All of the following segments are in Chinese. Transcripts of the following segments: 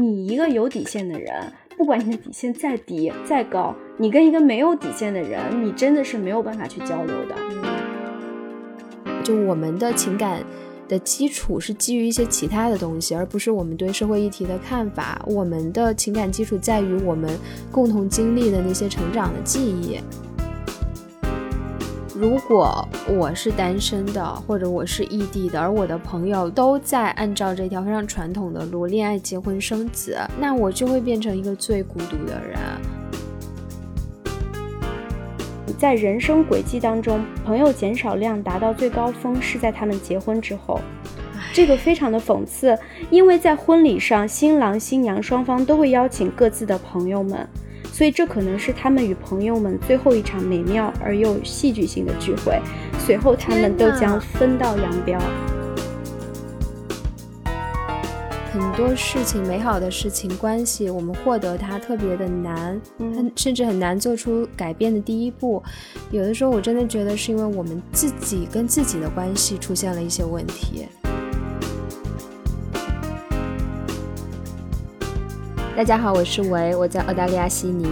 你一个有底线的人，不管你的底线再低再高，你跟一个没有底线的人，你真的是没有办法去交流的。就我们的情感的基础是基于一些其他的东西，而不是我们对社会议题的看法。我们的情感基础在于我们共同经历的那些成长的记忆。如果我是单身的，或者我是异地的，而我的朋友都在按照这条非常传统的路，恋爱、结婚、生子，那我就会变成一个最孤独的人。在人生轨迹当中，朋友减少量达到最高峰是在他们结婚之后，这个非常的讽刺，因为在婚礼上，新郎新娘双方都会邀请各自的朋友们。所以这可能是他们与朋友们最后一场美妙而又戏剧性的聚会，随后他们都将分道扬镳。很多事情，美好的事情、关系，我们获得它特别的难，嗯，甚至很难做出改变的第一步。有的时候，我真的觉得是因为我们自己跟自己的关系出现了一些问题。大家好，我是维，我在澳大利亚悉尼。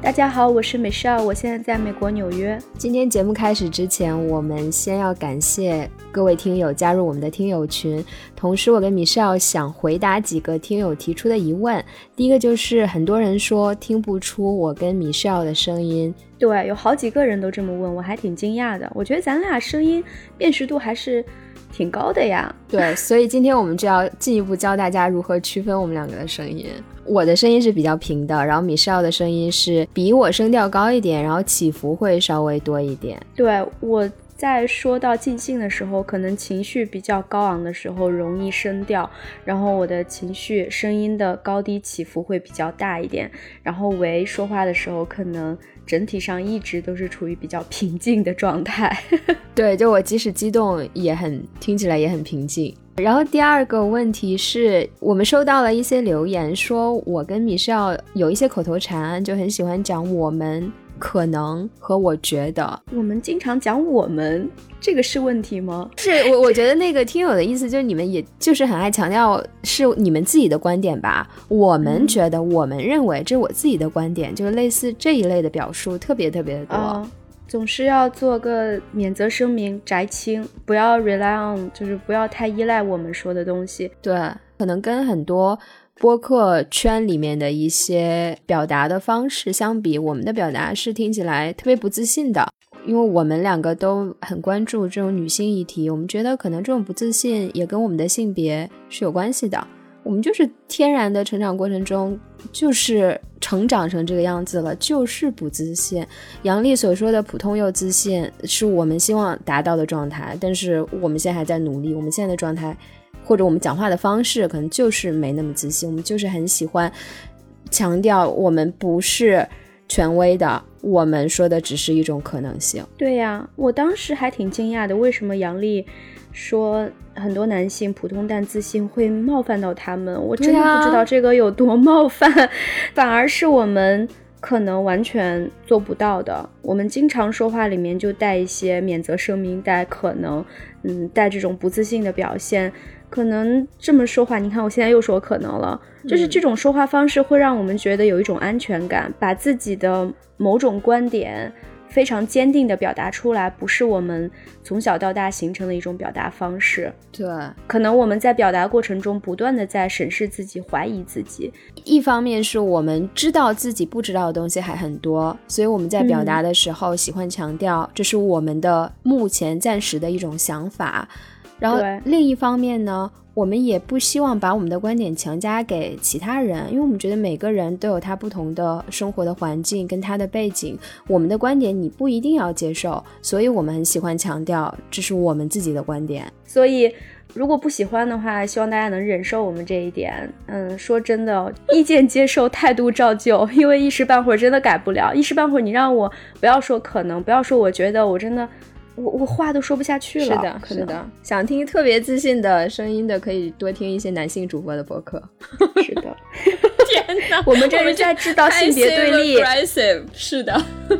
大家好，我是 Michelle，我现在在美国纽约。今天节目开始之前，我们先要感谢各位听友加入我们的听友群。同时，我跟 Michelle 想回答几个听友提出的疑问。第一个就是很多人说听不出我跟 Michelle 的声音，对，有好几个人都这么问，我还挺惊讶的。我觉得咱俩声音辨识度还是。挺高的呀，对，所以今天我们就要进一步教大家如何区分我们两个的声音。我的声音是比较平的，然后米少的声音是比我声调高一点，然后起伏会稍微多一点。对，我在说到尽兴的时候，可能情绪比较高昂的时候容易声调，然后我的情绪声音的高低起伏会比较大一点。然后为说话的时候可能。整体上一直都是处于比较平静的状态，对，就我即使激动也很听起来也很平静。然后第二个问题是我们收到了一些留言，说我跟米少有一些口头禅，就很喜欢讲我们。可能和我觉得，我们经常讲我们，这个是问题吗？是我我觉得那个听友的意思就是你们也就是很爱强调是你们自己的观点吧。我们觉得，我们认为这是我自己的观点，就是类似这一类的表述特别特别的多。总是要做个免责声明，摘清，不要 rely on，就是不要太依赖我们说的东西。对，可能跟很多。播客圈里面的一些表达的方式相比，我们的表达是听起来特别不自信的，因为我们两个都很关注这种女性议题，我们觉得可能这种不自信也跟我们的性别是有关系的。我们就是天然的成长过程中就是成长成这个样子了，就是不自信。杨丽所说的普通又自信，是我们希望达到的状态，但是我们现在还在努力，我们现在的状态。或者我们讲话的方式可能就是没那么自信，我们就是很喜欢强调我们不是权威的，我们说的只是一种可能性。对呀，我当时还挺惊讶的，为什么杨丽说很多男性普通但自信会冒犯到他们？我真的不知道这个有多冒犯，反而是我们可能完全做不到的。我们经常说话里面就带一些免责声明，带可能，嗯，带这种不自信的表现。可能这么说话，你看我现在又说可能了，就是这种说话方式会让我们觉得有一种安全感，把自己的某种观点非常坚定地表达出来，不是我们从小到大形成的一种表达方式。对，可能我们在表达过程中不断的在审视自己、怀疑自己。一方面是我们知道自己不知道的东西还很多，所以我们在表达的时候喜欢强调，这是我们的目前暂时的一种想法。然后另一方面呢，我们也不希望把我们的观点强加给其他人，因为我们觉得每个人都有他不同的生活的环境跟他的背景，我们的观点你不一定要接受，所以我们很喜欢强调这是我们自己的观点。所以如果不喜欢的话，希望大家能忍受我们这一点。嗯，说真的，意见接受，态度照旧，因为一时半会儿真的改不了。一时半会儿你让我不要说可能，不要说我觉得，我真的。我我话都说不下去了，是的，是的。想听特别自信的声音的，可以多听一些男性主播的博客。是的，天哪，我们这是在制造性别对立。是的。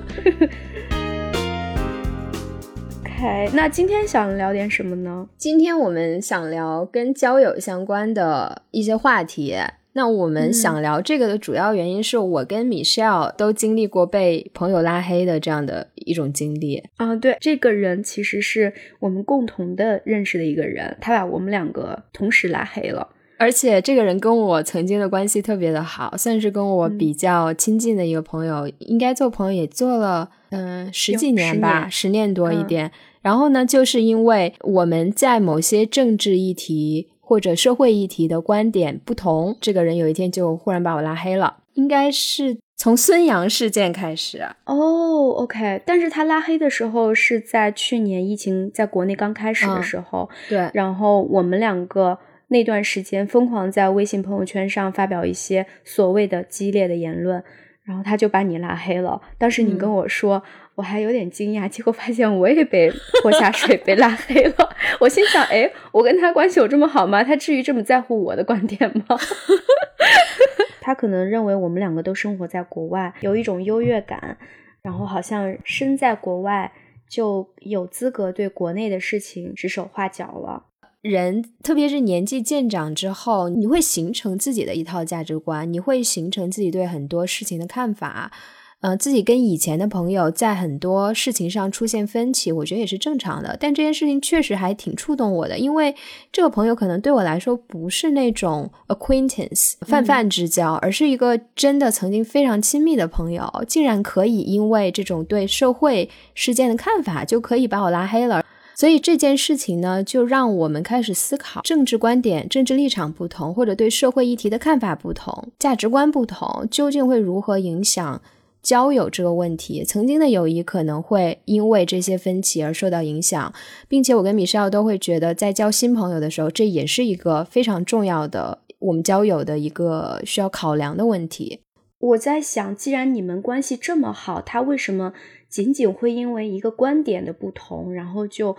OK，那今天想聊点什么呢？今天我们想聊跟交友相关的一些话题。那我们想聊这个的主要原因是我跟 Michelle 都经历过被朋友拉黑的这样的一种经历啊。对，这个人其实是我们共同的认识的一个人，他把我们两个同时拉黑了。而且这个人跟我曾经的关系特别的好，算是跟我比较亲近的一个朋友，应该做朋友也做了嗯十几年吧，十年多一点。然后呢，就是因为我们在某些政治议题或者社会议题的观点不同，这个人有一天就忽然把我拉黑了。应该是从孙杨事件开始哦，OK。但是他拉黑的时候是在去年疫情在国内刚开始的时候，对。然后我们两个。那段时间疯狂在微信朋友圈上发表一些所谓的激烈的言论，然后他就把你拉黑了。当时你跟我说，我还有点惊讶，结果发现我也被拖下水被拉黑了。我心想，哎，我跟他关系有这么好吗？他至于这么在乎我的观点吗？他可能认为我们两个都生活在国外，有一种优越感，然后好像身在国外就有资格对国内的事情指手画脚了。人，特别是年纪渐长之后，你会形成自己的一套价值观，你会形成自己对很多事情的看法。嗯，自己跟以前的朋友在很多事情上出现分歧，我觉得也是正常的。但这件事情确实还挺触动我的，因为这个朋友可能对我来说不是那种 acquaintance 泛泛之交，而是一个真的曾经非常亲密的朋友，竟然可以因为这种对社会事件的看法，就可以把我拉黑了。所以这件事情呢，就让我们开始思考：政治观点、政治立场不同，或者对社会议题的看法不同、价值观不同，究竟会如何影响交友这个问题？曾经的友谊可能会因为这些分歧而受到影响，并且我跟米少都会觉得，在交新朋友的时候，这也是一个非常重要的我们交友的一个需要考量的问题。我在想，既然你们关系这么好，他为什么？仅仅会因为一个观点的不同，然后就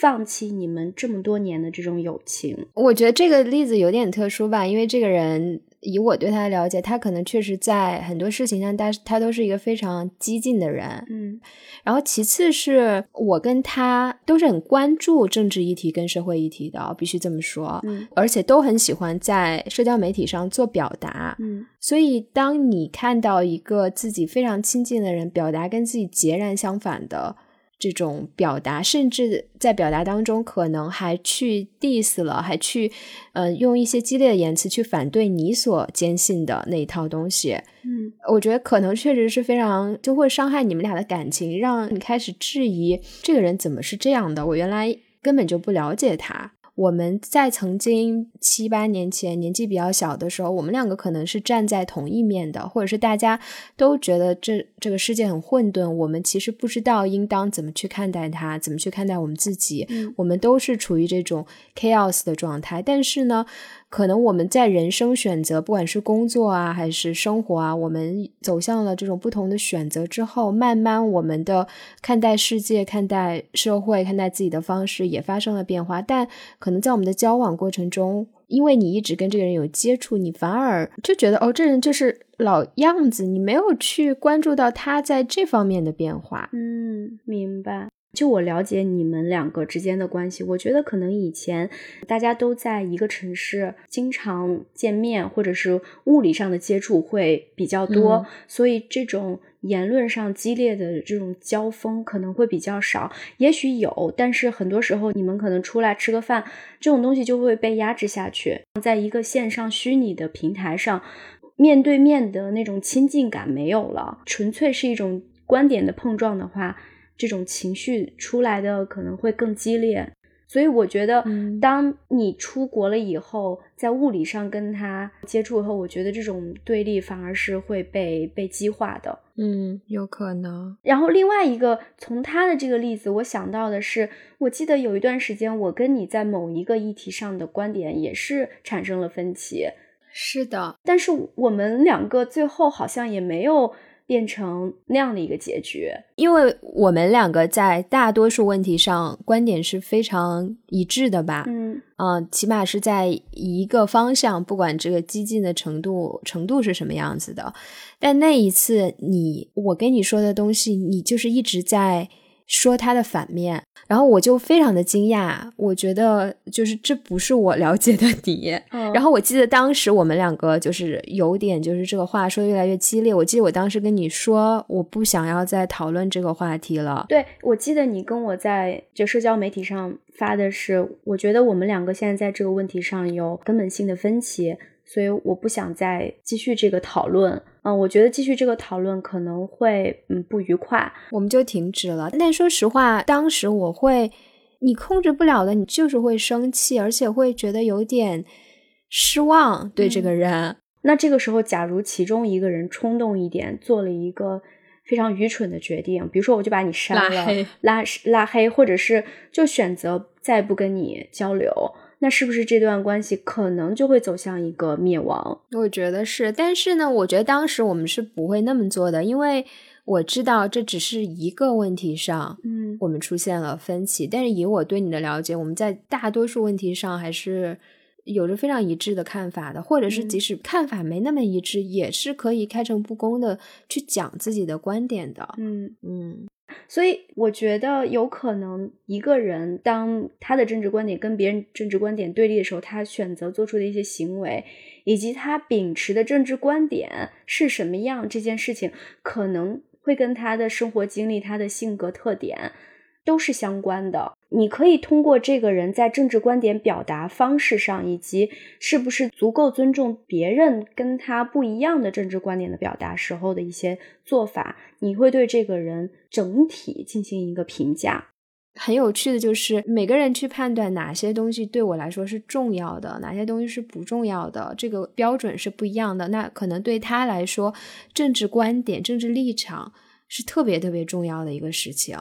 放弃你们这么多年的这种友情？我觉得这个例子有点特殊吧，因为这个人。以我对他的了解，他可能确实在很多事情上，但是他都是一个非常激进的人。嗯，然后其次是我跟他都是很关注政治议题跟社会议题的，必须这么说。嗯，而且都很喜欢在社交媒体上做表达。嗯，所以当你看到一个自己非常亲近的人表达跟自己截然相反的。这种表达，甚至在表达当中，可能还去 diss 了，还去，呃，用一些激烈的言辞去反对你所坚信的那一套东西。嗯，我觉得可能确实是非常就会伤害你们俩的感情，让你开始质疑这个人怎么是这样的。我原来根本就不了解他。我们在曾经七八年前年纪比较小的时候，我们两个可能是站在同一面的，或者是大家都觉得这这个世界很混沌，我们其实不知道应当怎么去看待它，怎么去看待我们自己，我们都是处于这种 chaos 的状态。但是呢。可能我们在人生选择，不管是工作啊，还是生活啊，我们走向了这种不同的选择之后，慢慢我们的看待世界、看待社会、看待自己的方式也发生了变化。但可能在我们的交往过程中，因为你一直跟这个人有接触，你反而就觉得哦，这人就是老样子，你没有去关注到他在这方面的变化。嗯，明白。就我了解你们两个之间的关系，我觉得可能以前大家都在一个城市，经常见面，或者是物理上的接触会比较多，所以这种言论上激烈的这种交锋可能会比较少。也许有，但是很多时候你们可能出来吃个饭，这种东西就会被压制下去。在一个线上虚拟的平台上，面对面的那种亲近感没有了，纯粹是一种观点的碰撞的话。这种情绪出来的可能会更激烈，所以我觉得，当你出国了以后，在物理上跟他接触以后，我觉得这种对立反而是会被被激化的。嗯，有可能。然后另外一个，从他的这个例子，我想到的是，我记得有一段时间，我跟你在某一个议题上的观点也是产生了分歧。是的，但是我们两个最后好像也没有。变成那样的一个结局，因为我们两个在大多数问题上观点是非常一致的吧？嗯，啊，起码是在一个方向，不管这个激进的程度程度是什么样子的。但那一次，你我跟你说的东西，你就是一直在说他的反面，然后我就非常的惊讶，我觉得就是这不是我了解的你。然后我记得当时我们两个就是有点就是这个话说的越来越激烈。我记得我当时跟你说，我不想要再讨论这个话题了。对，我记得你跟我在就社交媒体上发的是，我觉得我们两个现在在这个问题上有根本性的分歧。所以我不想再继续这个讨论，嗯，我觉得继续这个讨论可能会嗯不愉快，我们就停止了。但说实话，当时我会，你控制不了的，你就是会生气，而且会觉得有点失望对这个人。那这个时候，假如其中一个人冲动一点，做了一个非常愚蠢的决定，比如说我就把你删了、拉拉黑，或者是就选择再不跟你交流。那是不是这段关系可能就会走向一个灭亡？我觉得是，但是呢，我觉得当时我们是不会那么做的，因为我知道这只是一个问题上，嗯，我们出现了分歧。但是以我对你的了解，我们在大多数问题上还是有着非常一致的看法的，或者是即使看法没那么一致，也是可以开诚布公的去讲自己的观点的。嗯嗯。所以我觉得有可能一个人当他的政治观点跟别人政治观点对立的时候，他选择做出的一些行为，以及他秉持的政治观点是什么样，这件事情可能会跟他的生活经历、他的性格特点。都是相关的。你可以通过这个人在政治观点表达方式上，以及是不是足够尊重别人跟他不一样的政治观点的表达时候的一些做法，你会对这个人整体进行一个评价。很有趣的就是，每个人去判断哪些东西对我来说是重要的，哪些东西是不重要的，这个标准是不一样的。那可能对他来说，政治观点、政治立场是特别特别重要的一个事情。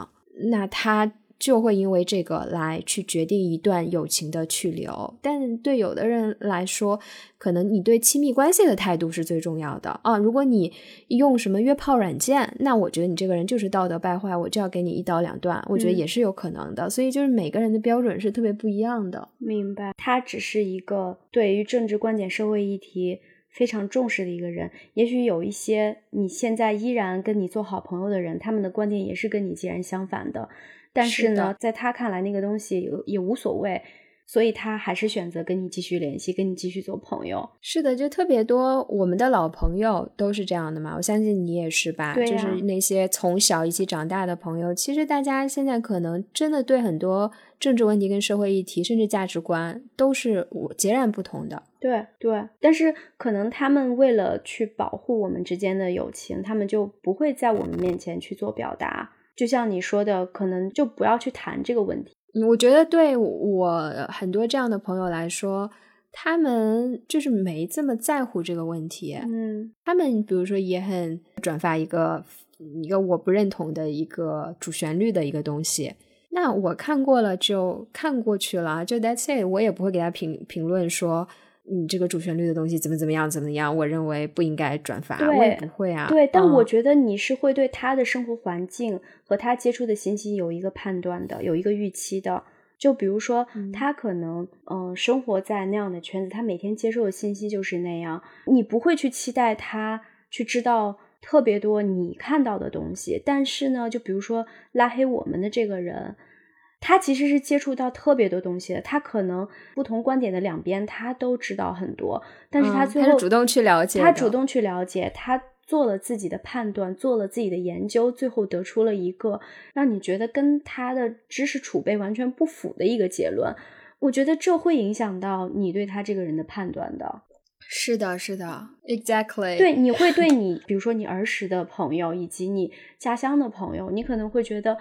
那他就会因为这个来去决定一段友情的去留，但对有的人来说，可能你对亲密关系的态度是最重要的啊。如果你用什么约炮软件，那我觉得你这个人就是道德败坏，我就要给你一刀两断。我觉得也是有可能的，所以就是每个人的标准是特别不一样的。明白，他只是一个对于政治观点、社会议题。非常重视的一个人，也许有一些你现在依然跟你做好朋友的人，他们的观点也是跟你截然相反的，但是呢，在他看来那个东西也也无所谓。所以他还是选择跟你继续联系，跟你继续做朋友。是的，就特别多我们的老朋友都是这样的嘛。我相信你也是吧？对，就是那些从小一起长大的朋友。其实大家现在可能真的对很多政治问题、跟社会议题，甚至价值观都是我截然不同的。对对，但是可能他们为了去保护我们之间的友情，他们就不会在我们面前去做表达。就像你说的，可能就不要去谈这个问题。我觉得对我很多这样的朋友来说，他们就是没这么在乎这个问题。嗯，他们比如说也很转发一个一个我不认同的一个主旋律的一个东西，那我看过了就看过去了，就 That's it，我也不会给他评评论说。你这个主旋律的东西怎么怎么样怎么样？我认为不应该转发，我也不会啊。对，但我觉得你是会对他的生活环境和他接触的信息有一个判断的，有一个预期的。就比如说，他可能嗯生活在那样的圈子，他每天接受的信息就是那样，你不会去期待他去知道特别多你看到的东西。但是呢，就比如说拉黑我们的这个人。他其实是接触到特别多东西的，他可能不同观点的两边他都知道很多，但是他最后主动去了解，他主动去了解，他做了自己的判断，做了自己的研究，最后得出了一个让你觉得跟他的知识储备完全不符的一个结论。我觉得这会影响到你对他这个人的判断的。是的，是的，exactly。对，你会对你，比如说你儿时的朋友以及你家乡的朋友，你可能会觉得。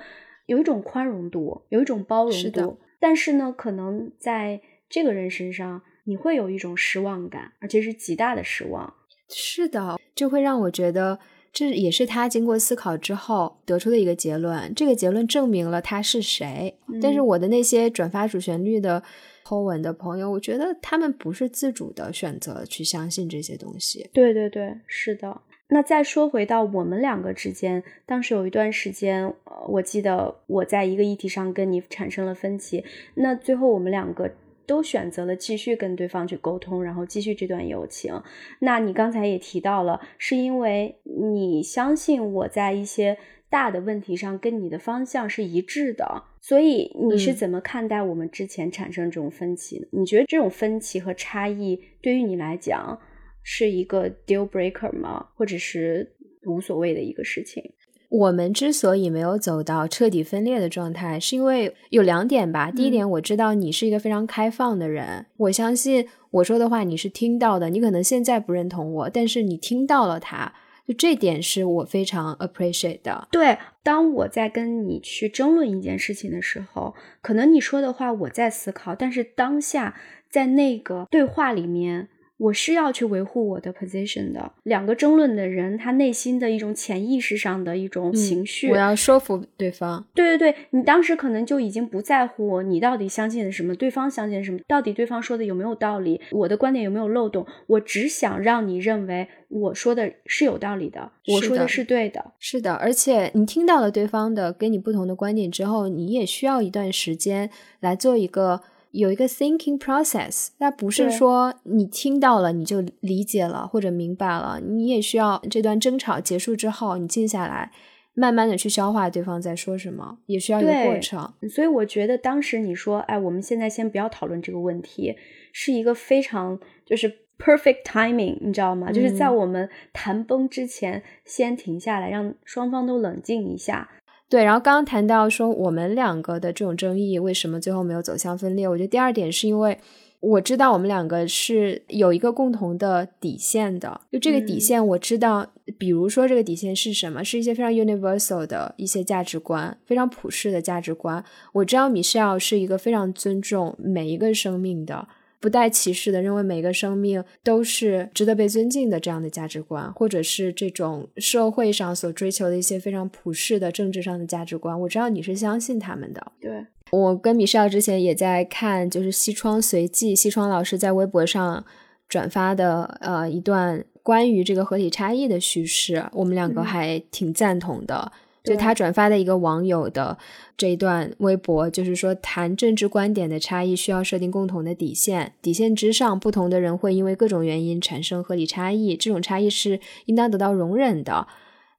有一种宽容度，有一种包容度，但是呢，可能在这个人身上，你会有一种失望感，而且是极大的失望。是的，就会让我觉得这也是他经过思考之后得出的一个结论。这个结论证明了他是谁。但是我的那些转发主旋律的 po 文的朋友，我觉得他们不是自主的选择去相信这些东西。对对对，是的。那再说回到我们两个之间，当时有一段时间，我记得我在一个议题上跟你产生了分歧，那最后我们两个都选择了继续跟对方去沟通，然后继续这段友情。那你刚才也提到了，是因为你相信我在一些大的问题上跟你的方向是一致的。所以你是怎么看待我们之前产生这种分歧？你觉得这种分歧和差异对于你来讲是一个 deal breaker 吗？或者是无所谓的一个事情？我们之所以没有走到彻底分裂的状态，是因为有两点吧。第一点，我知道你是一个非常开放的人，我相信我说的话你是听到的。你可能现在不认同我，但是你听到了它，就这点是我非常 appreciate 的。对，当我在跟你去争论一件事情的时候，可能你说的话我在思考，但是当下在那个对话里面。我是要去维护我的 position 的。两个争论的人，他内心的一种潜意识上的一种情绪，我要说服对方。对对对，你当时可能就已经不在乎你到底相信的什么，对方相信什么，到底对方说的有没有道理，我的观点有没有漏洞。我只想让你认为我说的是有道理的，我说的是对的。是的，而且你听到了对方的跟你不同的观点之后，你也需要一段时间来做一个。有一个 thinking process，那不是说你听到了你就理解了或者明白了，你也需要这段争吵结束之后，你静下来，慢慢的去消化对方在说什么，也需要一个过程。所以我觉得当时你说，哎，我们现在先不要讨论这个问题，是一个非常就是 perfect timing，你知道吗？就是在我们谈崩之前，先停下来，让双方都冷静一下。对，然后刚刚谈到说我们两个的这种争议为什么最后没有走向分裂？我觉得第二点是因为我知道我们两个是有一个共同的底线的，就这个底线我知道，比如说这个底线是什么？是一些非常 universal 的一些价值观，非常普世的价值观。我知道米歇尔是一个非常尊重每一个生命的。不带歧视的认为每个生命都是值得被尊敬的这样的价值观，或者是这种社会上所追求的一些非常普世的政治上的价值观，我知道你是相信他们的。对我跟米少之前也在看，就是西窗随记，西窗老师在微博上转发的呃一段关于这个合体差异的叙事，我们两个还挺赞同的。就他转发的一个网友的这一段微博，就是说谈政治观点的差异需要设定共同的底线，底线之上，不同的人会因为各种原因产生合理差异，这种差异是应当得到容忍的。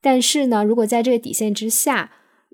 但是呢，如果在这个底线之下，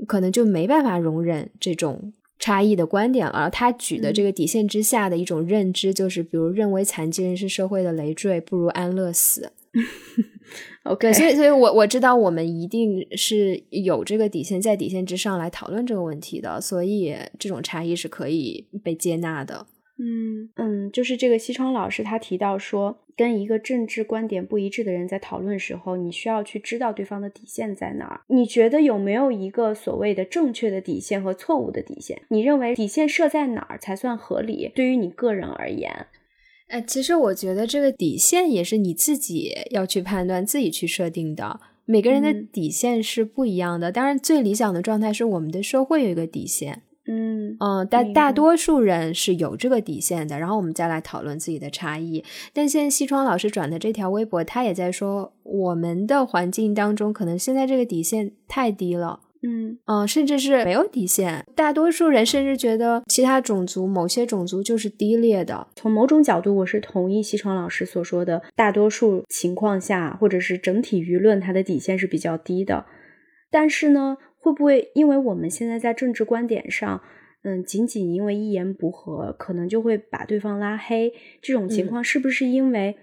可能就没办法容忍这种差异的观点了。他举的这个底线之下的一种认知，就是比如认为残疾人是社会的累赘，不如安乐死。OK，所以，所以我我知道我们一定是有这个底线，在底线之上来讨论这个问题的，所以这种差异是可以被接纳的。嗯嗯，就是这个西窗老师他提到说，跟一个政治观点不一致的人在讨论时候，你需要去知道对方的底线在哪儿。你觉得有没有一个所谓的正确的底线和错误的底线？你认为底线设在哪儿才算合理？对于你个人而言？哎，其实我觉得这个底线也是你自己要去判断、自己去设定的。每个人的底线是不一样的。当然，最理想的状态是我们的社会有一个底线。嗯嗯，但大多数人是有这个底线的。然后我们再来讨论自己的差异。但现在西窗老师转的这条微博，他也在说，我们的环境当中，可能现在这个底线太低了。嗯嗯，甚至是没有底线。大多数人甚至觉得其他种族、某些种族就是低劣的。从某种角度，我是同意西窗老师所说的，大多数情况下，或者是整体舆论，它的底线是比较低的。但是呢，会不会因为我们现在在政治观点上，嗯，仅仅因为一言不合，可能就会把对方拉黑？这种情况是不是因为？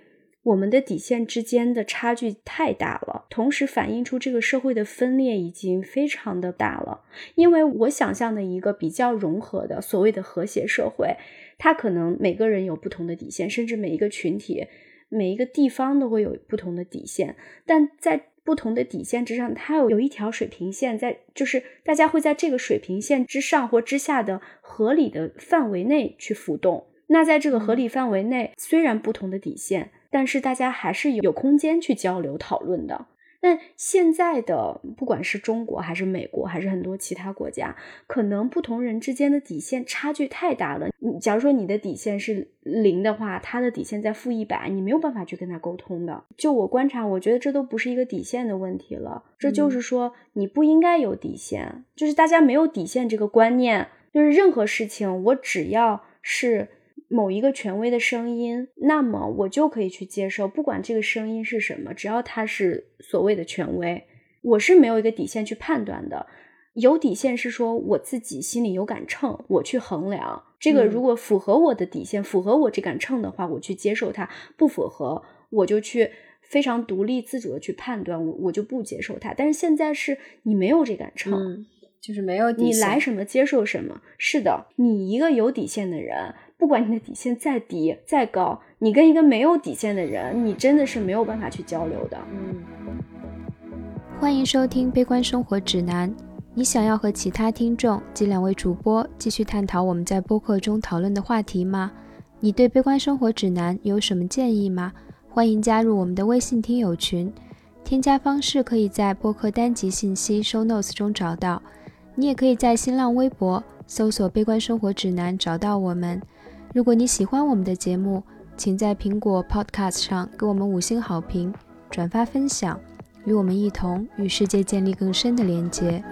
我们的底线之间的差距太大了，同时反映出这个社会的分裂已经非常的大了。因为我想象的一个比较融合的所谓的和谐社会，它可能每个人有不同的底线，甚至每一个群体、每一个地方都会有不同的底线。但在不同的底线之上，它有有一条水平线，在就是大家会在这个水平线之上或之下的合理的范围内去浮动。那在这个合理范围内，虽然不同的底线。但是大家还是有空间去交流讨论的。但现在的不管是中国还是美国还是很多其他国家，可能不同人之间的底线差距太大了。你假如说你的底线是零的话，他的底线在负一百，你没有办法去跟他沟通的。就我观察，我觉得这都不是一个底线的问题了，这就是说你不应该有底线，就是大家没有底线这个观念，就是任何事情我只要是。某一个权威的声音，那么我就可以去接受，不管这个声音是什么，只要它是所谓的权威，我是没有一个底线去判断的。有底线是说我自己心里有杆秤，我去衡量这个，如果符合我的底线，符合我这杆秤的话，我去接受它；不符合，我就去非常独立自主的去判断，我我就不接受它。但是现在是你没有这杆秤，就是没有底你来什么接受什么。是的，你一个有底线的人，不管你的底线再低再高，你跟一个没有底线的人，你真的是没有办法去交流的。嗯，欢迎收听《悲观生活指南》。你想要和其他听众及两位主播继续探讨我们在播客中讨论的话题吗？你对《悲观生活指南》有什么建议吗？欢迎加入我们的微信听友群，添加方式可以在播客单集信息 show notes 中找到。你也可以在新浪微博搜索“悲观生活指南”找到我们。如果你喜欢我们的节目，请在苹果 Podcast 上给我们五星好评、转发分享。与我们一同与世界建立更深的连接。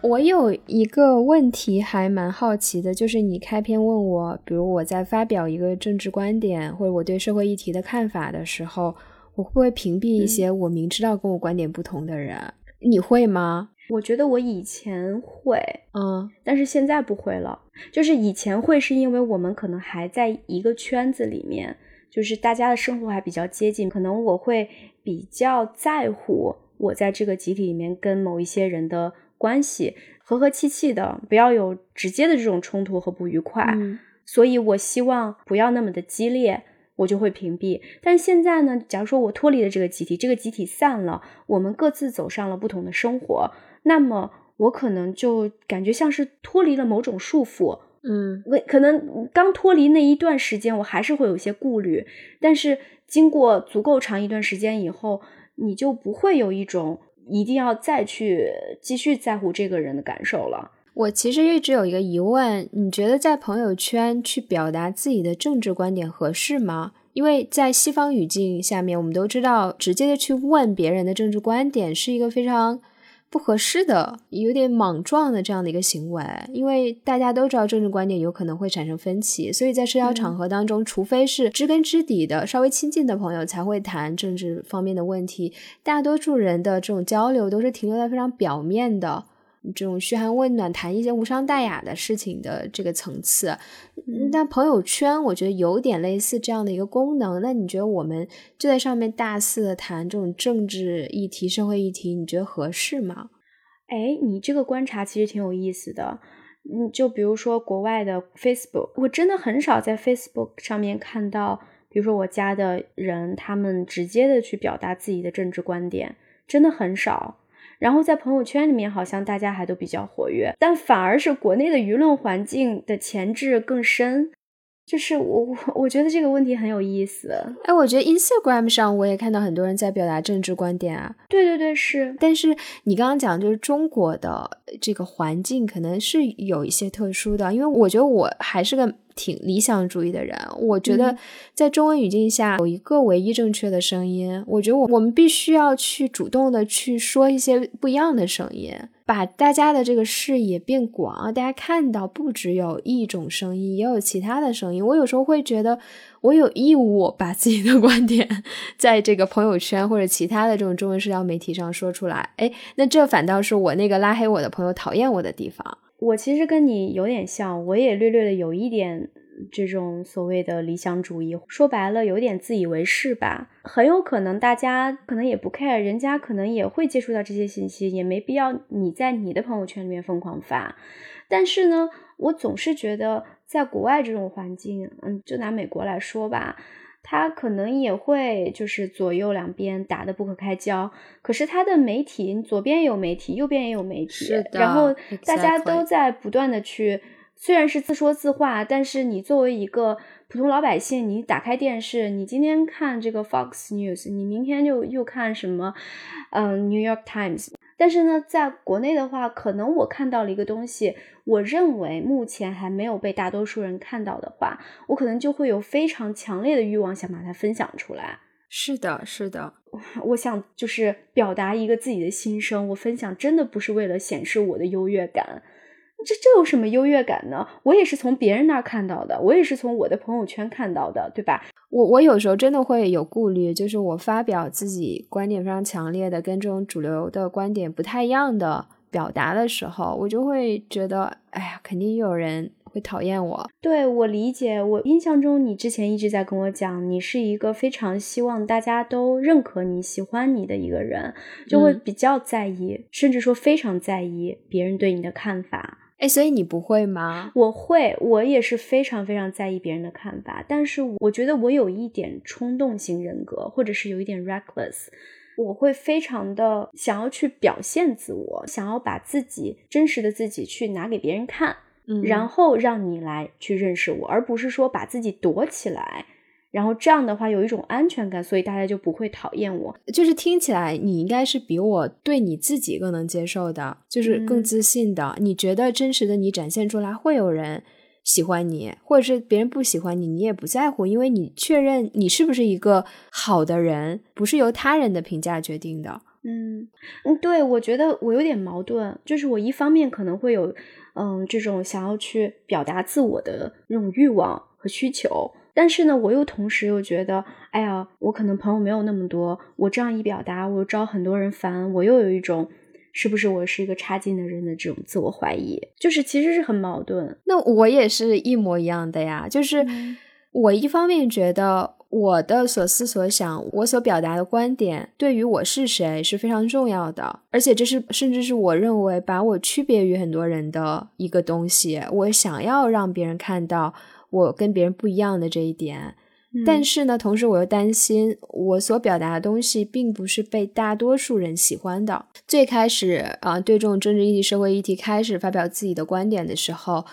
我有一个问题还蛮好奇的，就是你开篇问我，比如我在发表一个政治观点或者我对社会议题的看法的时候，我会不会屏蔽一些我明知道跟我观点不同的人？你会吗？我觉得我以前会，嗯，但是现在不会了。就是以前会是因为我们可能还在一个圈子里面。就是大家的生活还比较接近，可能我会比较在乎我在这个集体里面跟某一些人的关系和和气气的，不要有直接的这种冲突和不愉快。所以我希望不要那么的激烈，我就会屏蔽。但是现在呢，假如说我脱离了这个集体，这个集体散了，我们各自走上了不同的生活，那么我可能就感觉像是脱离了某种束缚。嗯，我可能刚脱离那一段时间，我还是会有一些顾虑，但是经过足够长一段时间以后，你就不会有一种一定要再去继续在乎这个人的感受了。我其实一直有一个疑问，你觉得在朋友圈去表达自己的政治观点合适吗？因为在西方语境下面，我们都知道，直接的去问别人的政治观点是一个非常。不合适的，有点莽撞的这样的一个行为，因为大家都知道政治观点有可能会产生分歧，所以在社交场合当中，除非是知根知底的、稍微亲近的朋友才会谈政治方面的问题，大多数人的这种交流都是停留在非常表面的。这种嘘寒问暖、谈一些无伤大雅的事情的这个层次，但朋友圈我觉得有点类似这样的一个功能。那你觉得我们就在上面大肆的谈这种政治议题、社会议题，你觉得合适吗？哎，你这个观察其实挺有意思的。嗯，就比如说国外的 Facebook，我真的很少在 Facebook 上面看到，比如说我家的人他们直接的去表达自己的政治观点，真的很少。然后在朋友圈里面，好像大家还都比较活跃，但反而是国内的舆论环境的潜质更深。就是我我 我觉得这个问题很有意思。哎，我觉得 Instagram 上我也看到很多人在表达政治观点啊。对对对，是。但是你刚刚讲就是中国的这个环境可能是有一些特殊的，因为我觉得我还是个。挺理想主义的人，我觉得在中文语境下有一个唯一正确的声音。我觉得我我们必须要去主动的去说一些不一样的声音，把大家的这个视野变广，大家看到不只有一种声音，也有其他的声音。我有时候会觉得我有义务把自己的观点 在这个朋友圈或者其他的这种中文社交媒体上说出来。哎，那这反倒是我那个拉黑我的朋友讨厌我的地方。我其实跟你有点像，我也略略的有一点这种所谓的理想主义，说白了有点自以为是吧。很有可能大家可能也不 care，人家可能也会接触到这些信息，也没必要你在你的朋友圈里面疯狂发。但是呢，我总是觉得在国外这种环境，嗯，就拿美国来说吧。他可能也会就是左右两边打得不可开交，可是他的媒体左边有媒体，右边也有媒体，然后大家都在不断的去，虽然是自说自话，但是你作为一个普通老百姓，你打开电视，你今天看这个 Fox News，你明天就又看什么，嗯，New York Times。但是呢，在国内的话，可能我看到了一个东西，我认为目前还没有被大多数人看到的话，我可能就会有非常强烈的欲望想把它分享出来。是的，是的，我想就是表达一个自己的心声。我分享真的不是为了显示我的优越感，这这有什么优越感呢？我也是从别人那儿看到的，我也是从我的朋友圈看到的，对吧？我我有时候真的会有顾虑，就是我发表自己观点非常强烈的，跟这种主流的观点不太一样的表达的时候，我就会觉得，哎呀，肯定有人会讨厌我。对我理解，我印象中你之前一直在跟我讲，你是一个非常希望大家都认可你、喜欢你的一个人，就会比较在意，甚至说非常在意别人对你的看法。哎，所以你不会吗？我会，我也是非常非常在意别人的看法。但是我觉得我有一点冲动型人格，或者是有一点 reckless，我会非常的想要去表现自我，想要把自己真实的自己去拿给别人看，然后让你来去认识我，而不是说把自己躲起来。然后这样的话有一种安全感，所以大家就不会讨厌我。就是听起来你应该是比我对你自己更能接受的，就是更自信的。你觉得真实的你展现出来会有人喜欢你，或者是别人不喜欢你，你也不在乎，因为你确认你是不是一个好的人，不是由他人的评价决定的。嗯嗯，对，我觉得我有点矛盾，就是我一方面可能会有嗯这种想要去表达自我的那种欲望和需求。但是呢，我又同时又觉得，哎呀，我可能朋友没有那么多，我这样一表达，我招很多人烦，我又有一种是不是我是一个差劲的人的这种自我怀疑，就是其实是很矛盾。那我也是一模一样的呀，就是我一方面觉得我的所思所想，我所表达的观点，对于我是谁是非常重要的，而且这是甚至是我认为把我区别于很多人的一个东西，我想要让别人看到。我跟别人不一样的这一点，但是呢，同时我又担心我所表达的东西并不是被大多数人喜欢的。最开始啊，对这种政治议题、社会议题开始发表自己的观点的时候，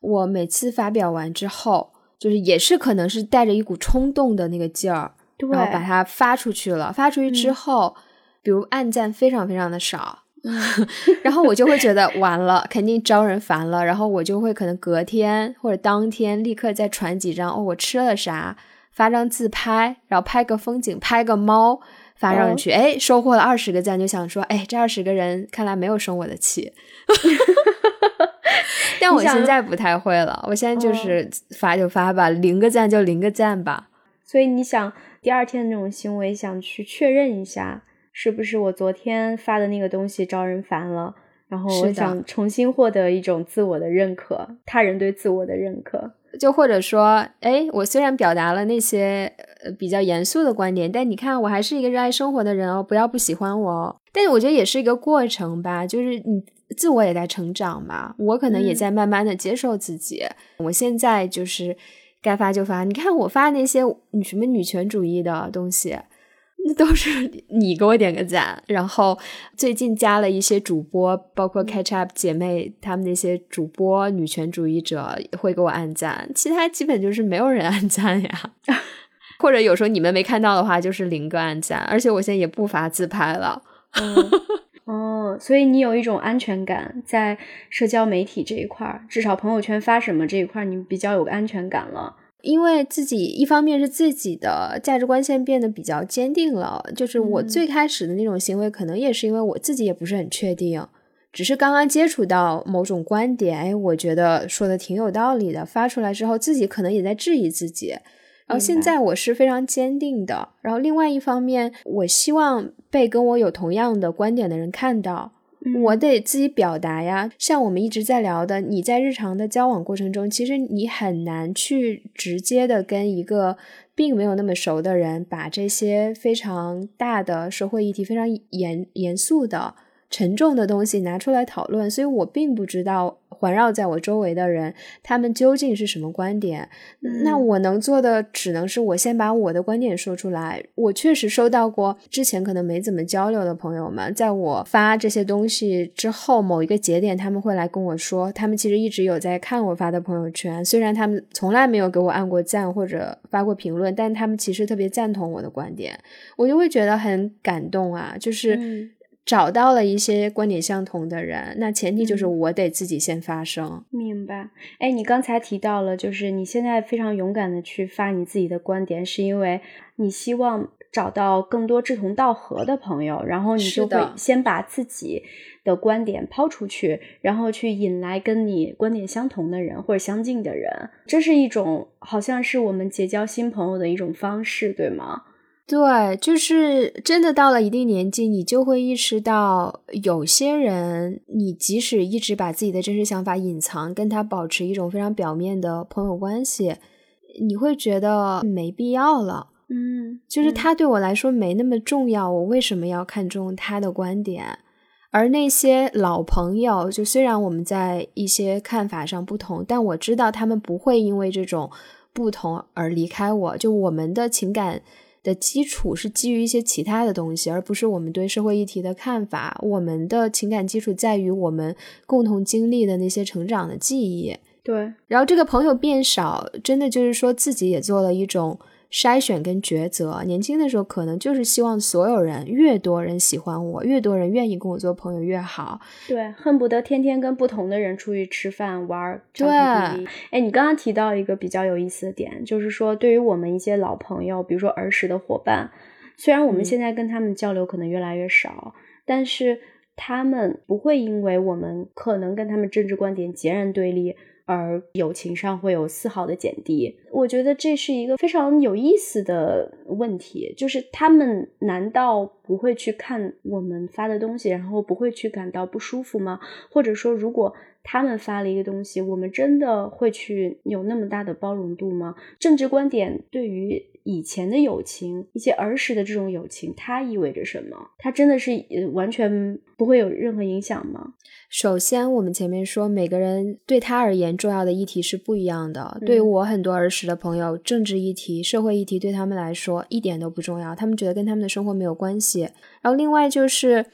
我每次发表完之后，就是也是可能是带着一股冲动的那个劲儿，然后把它发出去了。发出去之后，比如暗赞非常非常的少。然后我就会觉得完了，肯定招人烦了。然后我就会可能隔天或者当天立刻再传几张哦，我吃了啥，发张自拍，然后拍个风景，拍个猫发上去，哎，收获了二十个赞，就想说，哎，这二十个人看来没有生我的气。但我现在不太会了，我现在就是发就发吧，零个赞就零个赞吧。所以你想第二天的那种行为，想去确认一下。是不是我昨天发的那个东西招人烦了？然后我想重新获得一种自我的认可，他人对自我的认可。就或者说，哎，我虽然表达了那些呃比较严肃的观点，但你看我还是一个热爱生活的人哦，不要不喜欢我哦。但是我觉得也是一个过程吧，就是你自我也在成长嘛，我可能也在慢慢的接受自己。我现在就是该发就发，你看我发那些女什么女权主义的东西。那 都是你给我点个赞，然后最近加了一些主播，包括 Catch Up 姐妹，他们那些主播女权主义者会给我按赞，其他基本就是没有人按赞呀。或者有时候你们没看到的话，就是零个按赞。而且我现在也不发自拍了。哦，所以你有一种安全感，在社交媒体这一块，至少朋友圈发什么这一块，你比较有安全感了。因为自己一方面是自己的价值观线变得比较坚定了，就是我最开始的那种行为，可能也是因为我自己也不是很确定，只是刚刚接触到某种观点，哎，我觉得说的挺有道理的，发出来之后，自己可能也在质疑自己，然后现在我是非常坚定的，然后另外一方面，我希望被跟我有同样的观点的人看到。我得自己表达呀，像我们一直在聊的，你在日常的交往过程中，其实你很难去直接的跟一个并没有那么熟的人，把这些非常大的社会议题、非常严严肃的。沉重的东西拿出来讨论，所以我并不知道环绕在我周围的人他们究竟是什么观点。那我能做的只能是我先把我的观点说出来。我确实收到过之前可能没怎么交流的朋友们，在我发这些东西之后某一个节点，他们会来跟我说，他们其实一直有在看我发的朋友圈，虽然他们从来没有给我按过赞或者发过评论，但他们其实特别赞同我的观点，我就会觉得很感动啊，就是。找到了一些观点相同的人，那前提就是我得自己先发声。明白？哎，你刚才提到了，就是你现在非常勇敢的去发你自己的观点，是因为你希望找到更多志同道合的朋友，然后你就会先把自己的观点抛出去，然后去引来跟你观点相同的人或者相近的人。这是一种好像是我们结交新朋友的一种方式，对吗？对，就是真的到了一定年纪，你就会意识到，有些人，你即使一直把自己的真实想法隐藏，跟他保持一种非常表面的朋友关系，你会觉得没必要了。嗯，就是他对我来说没那么重要，我为什么要看重他的观点？而那些老朋友，就虽然我们在一些看法上不同，但我知道他们不会因为这种不同而离开我。就我们的情感。的基础是基于一些其他的东西，而不是我们对社会议题的看法。我们的情感基础在于我们共同经历的那些成长的记忆。对，然后这个朋友变少，真的就是说自己也做了一种。筛选跟抉择，年轻的时候可能就是希望所有人越多人喜欢我，越多人愿意跟我做朋友越好。对，恨不得天天跟不同的人出去吃饭玩。对，哎，你刚刚提到一个比较有意思的点，就是说对于我们一些老朋友，比如说儿时的伙伴，虽然我们现在跟他们交流可能越来越少，但是他们不会因为我们可能跟他们政治观点截然对立。而友情上会有丝毫的减低，我觉得这是一个非常有意思的问题，就是他们难道不会去看我们发的东西，然后不会去感到不舒服吗？或者说，如果他们发了一个东西，我们真的会去有那么大的包容度吗？政治观点对于以前的友情，一些儿时的这种友情，它意味着什么？它真的是完全不会有任何影响吗？首先，我们前面说，每个人对他而言重要的议题是不一样的。对于我很多儿时的朋友，政治议题、社会议题对他们来说一点都不重要，他们觉得跟他们的生活没有关系。然后，另外就是，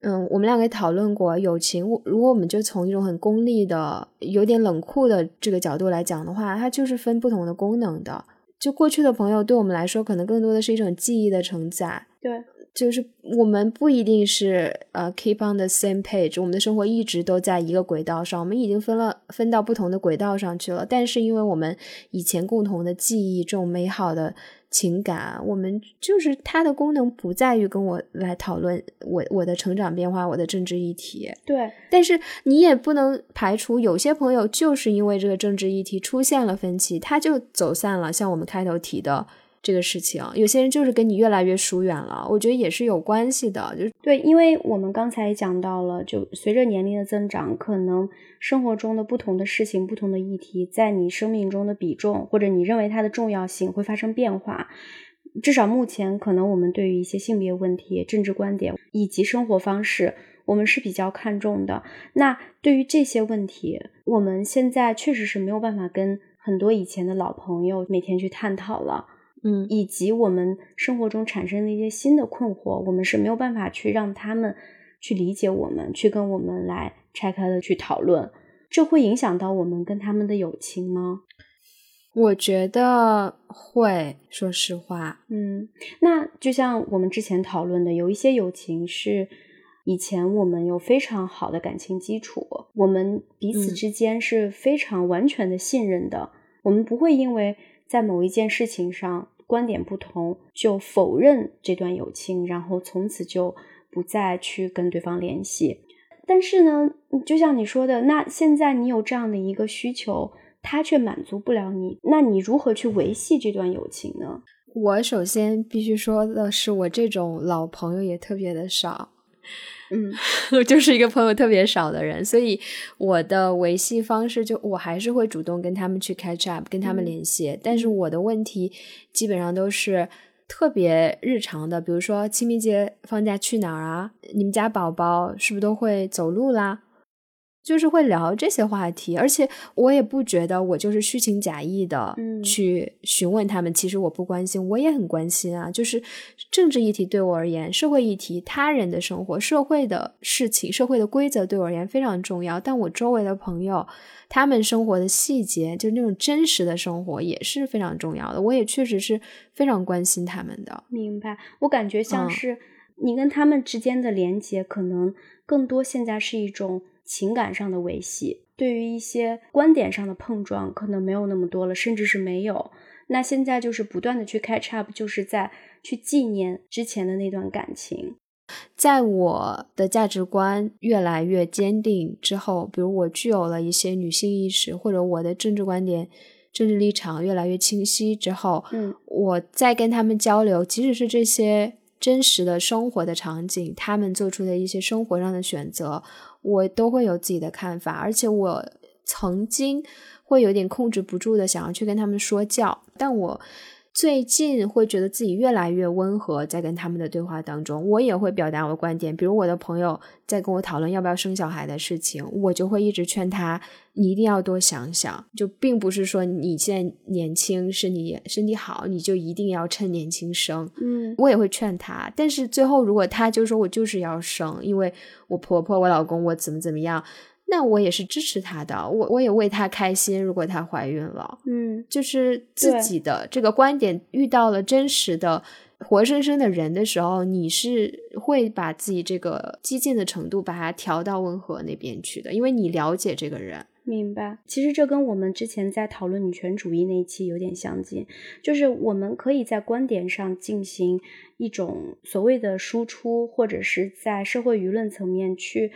嗯，我们两个也讨论过友情。如果我们就从一种很功利的、有点冷酷的这个角度来讲的话，它就是分不同的功能的。就过去的朋友对我们来说，可能更多的是一种记忆的承载。对。就是我们不一定是呃 keep on the same page，我们的生活一直都在一个轨道上，我们已经分了分到不同的轨道上去了。但是因为我们以前共同的记忆，这种美好的情感，我们就是它的功能不在于跟我来讨论我我的成长变化，我的政治议题。对，但是你也不能排除有些朋友就是因为这个政治议题出现了分歧，他就走散了。像我们开头提的。这个事情，有些人就是跟你越来越疏远了，我觉得也是有关系的。就对，因为我们刚才讲到了，就随着年龄的增长，可能生活中的不同的事情、不同的议题，在你生命中的比重或者你认为它的重要性会发生变化。至少目前，可能我们对于一些性别问题、政治观点以及生活方式，我们是比较看重的。那对于这些问题，我们现在确实是没有办法跟很多以前的老朋友每天去探讨了。嗯，以及我们生活中产生的一些新的困惑，我们是没有办法去让他们去理解我们，去跟我们来拆开的去讨论，这会影响到我们跟他们的友情吗？我觉得会，说实话，嗯，那就像我们之前讨论的，有一些友情是以前我们有非常好的感情基础，我们彼此之间是非常完全的信任的，我们不会因为在某一件事情上。观点不同就否认这段友情，然后从此就不再去跟对方联系。但是呢，就像你说的，那现在你有这样的一个需求，他却满足不了你，那你如何去维系这段友情呢？我首先必须说的是，我这种老朋友也特别的少。嗯，我 就是一个朋友特别少的人，所以我的维系方式就我还是会主动跟他们去 catch up，跟他们联系。但是我的问题基本上都是特别日常的，比如说清明节放假去哪儿啊？你们家宝宝是不是都会走路啦？就是会聊这些话题，而且我也不觉得我就是虚情假意的去询问他们。其实我不关心，我也很关心啊。就是政治议题对我而言，社会议题、他人的生活、社会的事情、社会的规则对我而言非常重要。但我周围的朋友，他们生活的细节，就是那种真实的生活，也是非常重要的。我也确实是非常关心他们的。明白，我感觉像是。你跟他们之间的连接，可能更多现在是一种情感上的维系。对于一些观点上的碰撞，可能没有那么多了，甚至是没有。那现在就是不断的去 catch up，就是在去纪念之前的那段感情。在我的价值观越来越坚定之后，比如我具有了一些女性意识，或者我的政治观点、政治立场越来越清晰之后，嗯，我在跟他们交流，即使是这些真实的生活的场景，他们做出的一些生活上的选择，我都会有自己的看法，而且我曾经会有点控制不住的想要去跟他们说教，但我。最近会觉得自己越来越温和，在跟他们的对话当中，我也会表达我的观点。比如我的朋友在跟我讨论要不要生小孩的事情，我就会一直劝他，你一定要多想想。就并不是说你现在年轻，是你身体好，你就一定要趁年轻生。嗯，我也会劝他，但是最后如果他就说我就是要生，因为我婆婆、我老公、我怎么怎么样。那我也是支持她的，我我也为她开心。如果她怀孕了，嗯，就是自己的这个观点遇到了真实的、活生生的人的时候，你是会把自己这个激进的程度把它调到温和那边去的，因为你了解这个人。明白。其实这跟我们之前在讨论女权主义那一期有点相近，就是我们可以在观点上进行一种所谓的输出，或者是在社会舆论层面去。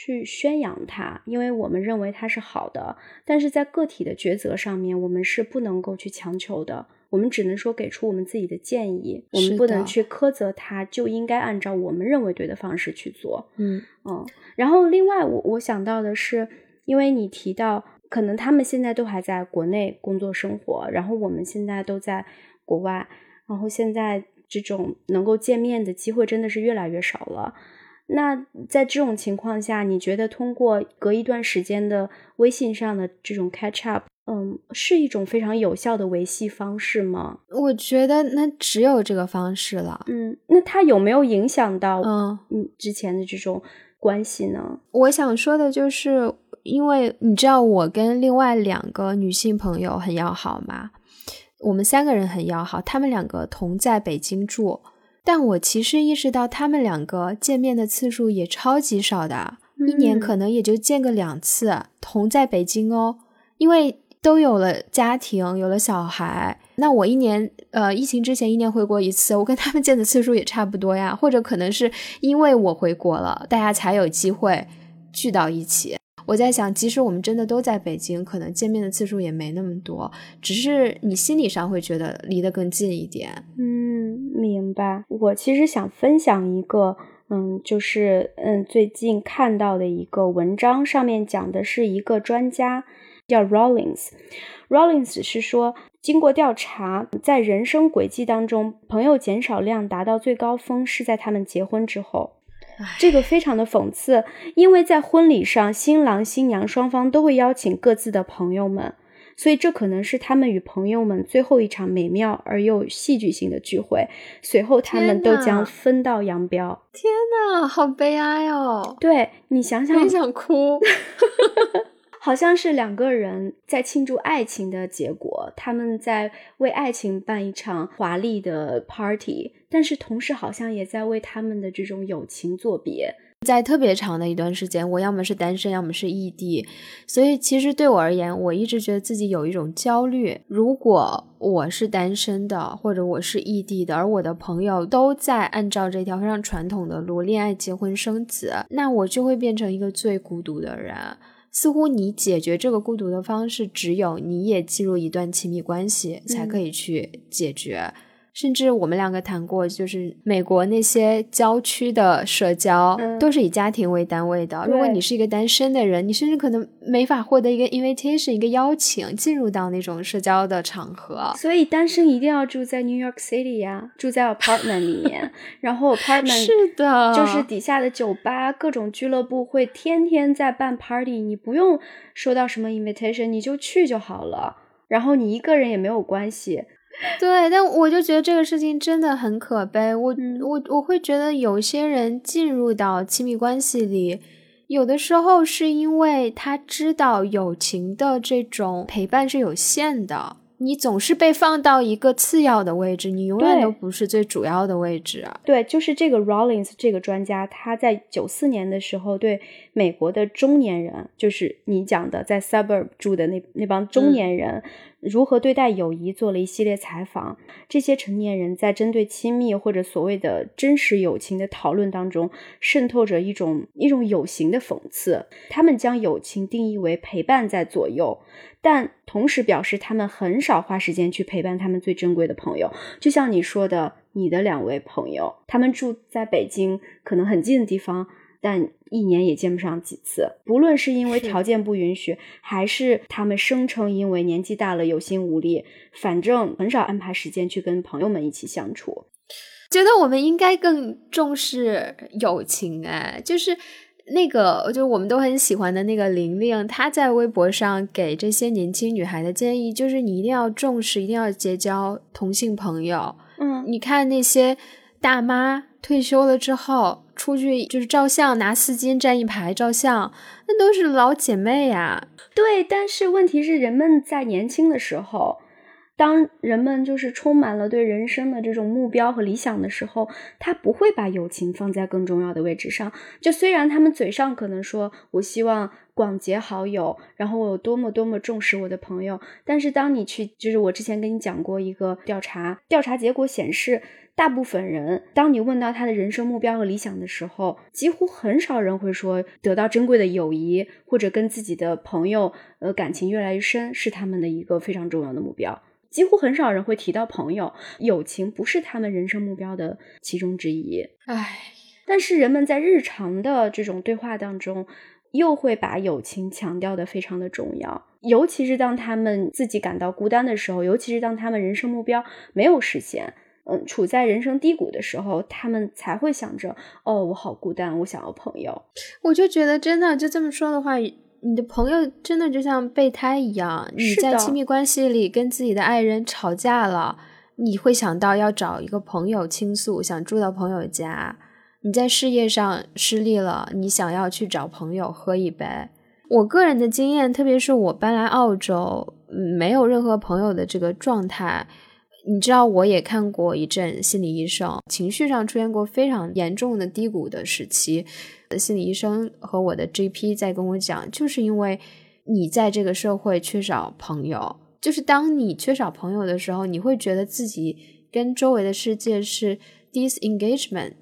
去宣扬它，因为我们认为它是好的，但是在个体的抉择上面，我们是不能够去强求的，我们只能说给出我们自己的建议，我们不能去苛责他，就应该按照我们认为对的方式去做。嗯嗯。然后另外，我我想到的是，因为你提到，可能他们现在都还在国内工作生活，然后我们现在都在国外，然后现在这种能够见面的机会真的是越来越少了。那在这种情况下，你觉得通过隔一段时间的微信上的这种 catch up，嗯，是一种非常有效的维系方式吗？我觉得那只有这个方式了。嗯，那它有没有影响到嗯嗯之前的这种关系呢？我想说的就是，因为你知道我跟另外两个女性朋友很要好嘛，我们三个人很要好，他们两个同在北京住。但我其实意识到，他们两个见面的次数也超级少的，一年可能也就见个两次。同在北京哦，因为都有了家庭，有了小孩。那我一年，呃，疫情之前一年回国一次，我跟他们见的次数也差不多呀。或者可能是因为我回国了，大家才有机会聚到一起。我在想，即使我们真的都在北京，可能见面的次数也没那么多，只是你心理上会觉得离得更近一点。嗯，明白。我其实想分享一个，嗯，就是嗯，最近看到的一个文章，上面讲的是一个专家叫 Rollins。Rollins 是说，经过调查，在人生轨迹当中，朋友减少量达到最高峰是在他们结婚之后。这个非常的讽刺，因为在婚礼上，新郎新娘双方都会邀请各自的朋友们，所以这可能是他们与朋友们最后一场美妙而又戏剧性的聚会。随后，他们都将分道扬镳。天哪，好悲哀哦！对你想想，很想哭。好像是两个人在庆祝爱情的结果，他们在为爱情办一场华丽的 party，但是同时好像也在为他们的这种友情作别。在特别长的一段时间，我要么是单身，要么是异地，所以其实对我而言，我一直觉得自己有一种焦虑。如果我是单身的，或者我是异地的，而我的朋友都在按照这条非常传统的路，恋爱、结婚、生子，那我就会变成一个最孤独的人。似乎你解决这个孤独的方式，只有你也进入一段亲密关系才可以去解决。甚至我们两个谈过，就是美国那些郊区的社交都是以家庭为单位的。如果你是一个单身的人，你甚至可能没法获得一个 invitation，一个邀请进入到那种社交的场合。所以单身一定要住在 New York City 呀，住在 apartment 里面，然后 apartment 是的，就是底下的酒吧、各种俱乐部会天天在办 party，你不用收到什么 invitation，你就去就好了。然后你一个人也没有关系。对，但我就觉得这个事情真的很可悲。我我我会觉得有些人进入到亲密关系里，有的时候是因为他知道友情的这种陪伴是有限的，你总是被放到一个次要的位置，你永远都不是最主要的位置啊。对，就是这个 Rollins 这个专家，他在九四年的时候对美国的中年人，就是你讲的在 suburb 住的那那帮中年人。如何对待友谊做了一系列采访，这些成年人在针对亲密或者所谓的真实友情的讨论当中，渗透着一种一种有形的讽刺。他们将友情定义为陪伴在左右，但同时表示他们很少花时间去陪伴他们最珍贵的朋友。就像你说的，你的两位朋友，他们住在北京，可能很近的地方。但一年也见不上几次，不论是因为条件不允许，还是他们声称因为年纪大了有心无力，反正很少安排时间去跟朋友们一起相处。觉得我们应该更重视友情，哎，就是那个，就我们都很喜欢的那个玲玲，她在微博上给这些年轻女孩的建议，就是你一定要重视，一定要结交同性朋友。嗯，你看那些大妈退休了之后。出去就是照相，拿丝巾站一排照相，那都是老姐妹呀。对，但是问题是，人们在年轻的时候，当人们就是充满了对人生的这种目标和理想的时候，他不会把友情放在更重要的位置上。就虽然他们嘴上可能说我希望广结好友，然后我有多么多么重视我的朋友，但是当你去，就是我之前跟你讲过一个调查，调查结果显示。大部分人，当你问到他的人生目标和理想的时候，几乎很少人会说得到珍贵的友谊或者跟自己的朋友呃感情越来越深是他们的一个非常重要的目标。几乎很少人会提到朋友，友情不是他们人生目标的其中之一。唉，但是人们在日常的这种对话当中，又会把友情强调的非常的重要，尤其是当他们自己感到孤单的时候，尤其是当他们人生目标没有实现。嗯，处在人生低谷的时候，他们才会想着，哦，我好孤单，我想要朋友。我就觉得，真的就这么说的话，你的朋友真的就像备胎一样。你在亲密关系里跟自己的爱人吵架了，你会想到要找一个朋友倾诉，想住到朋友家。你在事业上失利了，你想要去找朋友喝一杯。我个人的经验，特别是我搬来澳洲，没有任何朋友的这个状态。你知道，我也看过一阵心理医生，情绪上出现过非常严重的低谷的时期。心理医生和我的 GP 在跟我讲，就是因为你在这个社会缺少朋友，就是当你缺少朋友的时候，你会觉得自己跟周围的世界是 disengagement，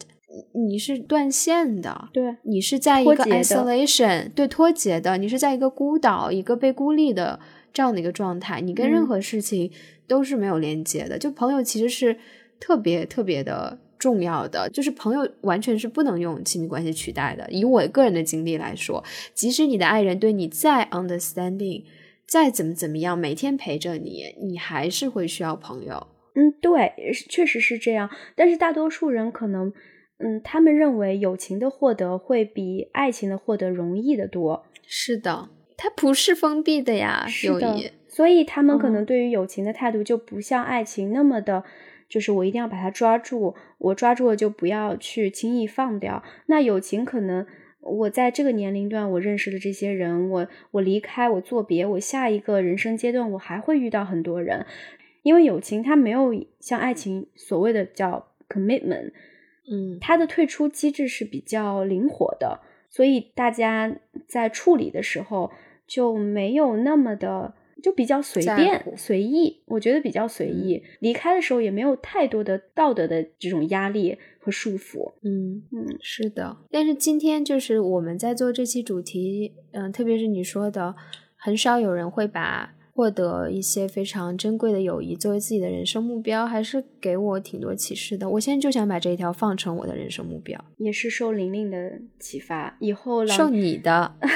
你是断线的，对。你是在一个 isolation，对脱节的，你是在一个孤岛、一个被孤立的这样的一个状态，你跟任何事情。都是没有连接的，就朋友其实是特别特别的重要的，就是朋友完全是不能用亲密关系取代的。以我个人的经历来说，即使你的爱人对你再 understanding，再怎么怎么样，每天陪着你，你还是会需要朋友。嗯，对，确实是这样。但是大多数人可能，嗯，他们认为友情的获得会比爱情的获得容易的多。是的，它不是封闭的呀，友谊。所以他们可能对于友情的态度就不像爱情那么的，就是我一定要把它抓住，我抓住了就不要去轻易放掉。那友情可能我在这个年龄段我认识的这些人，我我离开我作别，我下一个人生阶段我还会遇到很多人，因为友情它没有像爱情所谓的叫 commitment，嗯，它的退出机制是比较灵活的，所以大家在处理的时候就没有那么的。就比较随便随意，我觉得比较随意。离开的时候也没有太多的道德的这种压力和束缚。嗯嗯，是的。但是今天就是我们在做这期主题，嗯，特别是你说的，很少有人会把获得一些非常珍贵的友谊作为自己的人生目标，还是给我挺多启示的。我现在就想把这一条放成我的人生目标，也是受玲玲的启发。以后受你的。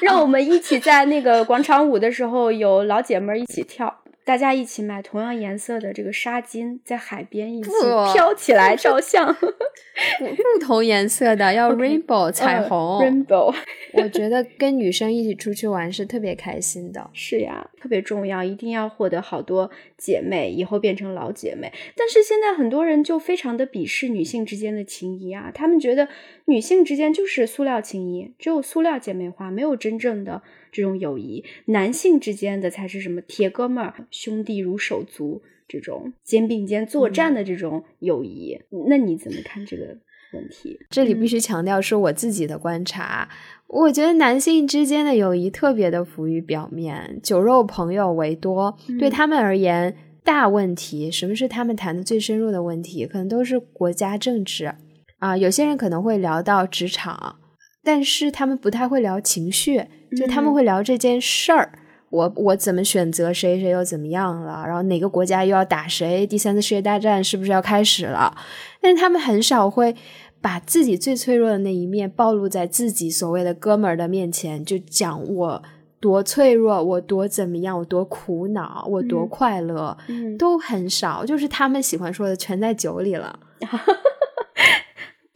让我们一起在那个广场舞的时候，有老姐妹一起跳，大家一起买同样颜色的这个纱巾，在海边一起飘起来 照相。不同颜色的要 rainbow 彩虹 rainbow。我觉得跟女生一起出去玩是特别开心的。是呀，特别重要，一定要获得好多姐妹，以后变成老姐妹。但是现在很多人就非常的鄙视女性之间的情谊啊，他们觉得女性之间就是塑料情谊，只有塑料姐妹花，没有真正的这种友谊，男性之间的才是什么铁哥们儿、兄弟如手足这种肩并肩作战的这种友谊。那你怎么看这个问题？这里必须强调是我自己的观察，我觉得男性之间的友谊特别的浮于表面，酒肉朋友为多，对他们而言。大问题，什么是他们谈的最深入的问题？可能都是国家政治啊。有些人可能会聊到职场，但是他们不太会聊情绪，就他们会聊这件事儿。我我怎么选择谁，谁又怎么样了？然后哪个国家又要打谁？第三次世界大战是不是要开始了？但是他们很少会把自己最脆弱的那一面暴露在自己所谓的哥们儿的面前，就讲我。多脆弱，我多怎么样，我多苦恼，我多快乐，都很少。就是他们喜欢说的，全在酒里了。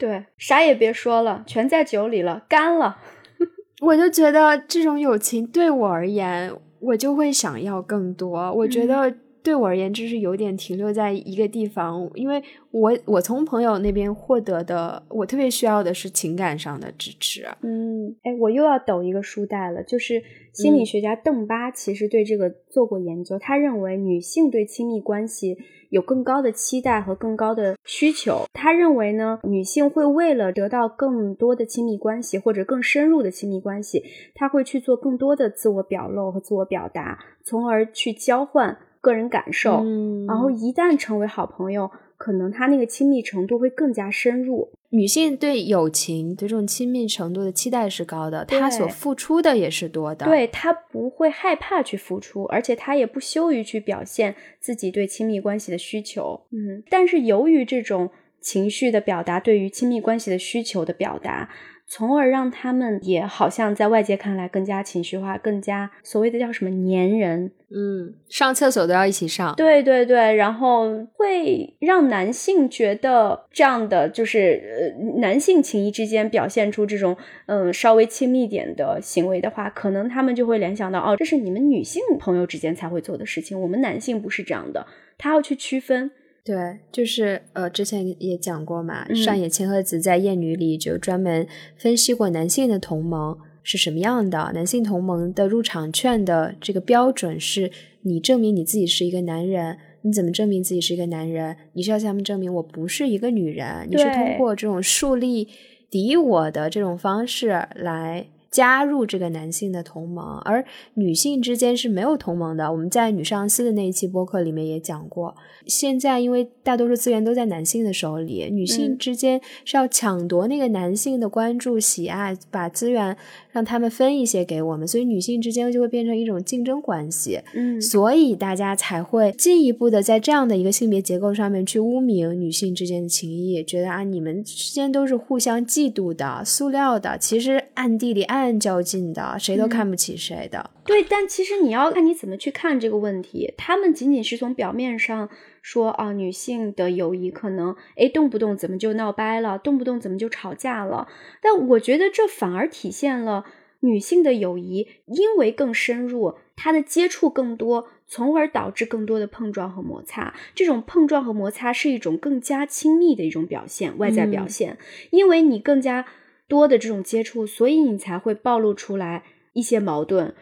对，啥也别说了，全在酒里了，干了。我就觉得这种友情对我而言，我就会想要更多。我觉得。对我而言，这是有点停留在一个地方，因为我我从朋友那边获得的，我特别需要的是情感上的支持。嗯，哎，我又要抖一个书袋了，就是心理学家邓巴其实对这个做过研究，他认为女性对亲密关系有更高的期待和更高的需求。他认为呢，女性会为了得到更多的亲密关系或者更深入的亲密关系，她会去做更多的自我表露和自我表达，从而去交换。个人感受，然后一旦成为好朋友，可能他那个亲密程度会更加深入。女性对友情对这种亲密程度的期待是高的，她所付出的也是多的。对她不会害怕去付出，而且她也不羞于去表现自己对亲密关系的需求。嗯，但是由于这种情绪的表达，对于亲密关系的需求的表达。从而让他们也好像在外界看来更加情绪化，更加所谓的叫什么粘人，嗯，上厕所都要一起上，对对对，然后会让男性觉得这样的就是呃男性情谊之间表现出这种嗯稍微亲密点的行为的话，可能他们就会联想到哦，这是你们女性朋友之间才会做的事情，我们男性不是这样的，他要去区分。对，就是呃，之前也讲过嘛，上野千鹤子在《艳女》里就专门分析过男性的同盟是什么样的。男性同盟的入场券的这个标准是：你证明你自己是一个男人，你怎么证明自己是一个男人？你是要向他们证明我不是一个女人，你是通过这种树立敌我的这种方式来。加入这个男性的同盟，而女性之间是没有同盟的。我们在女上司的那一期播客里面也讲过，现在因为大多数资源都在男性的手里，女性之间是要抢夺那个男性的关注、喜爱，把资源让他们分一些给我们，所以女性之间就会变成一种竞争关系。嗯，所以大家才会进一步的在这样的一个性别结构上面去污名女性之间的情谊，觉得啊，你们之间都是互相嫉妒的、塑料的，其实暗地里暗。暗较劲的，谁都看不起谁的。对，但其实你要看你怎么去看这个问题。他们仅仅是从表面上说啊，女性的友谊可能哎，动不动怎么就闹掰了，动不动怎么就吵架了。但我觉得这反而体现了女性的友谊，因为更深入，她的接触更多，从而导致更多的碰撞和摩擦。这种碰撞和摩擦是一种更加亲密的一种表现，外在表现，因为你更加。多的这种接触，所以你才会暴露出来一些矛盾。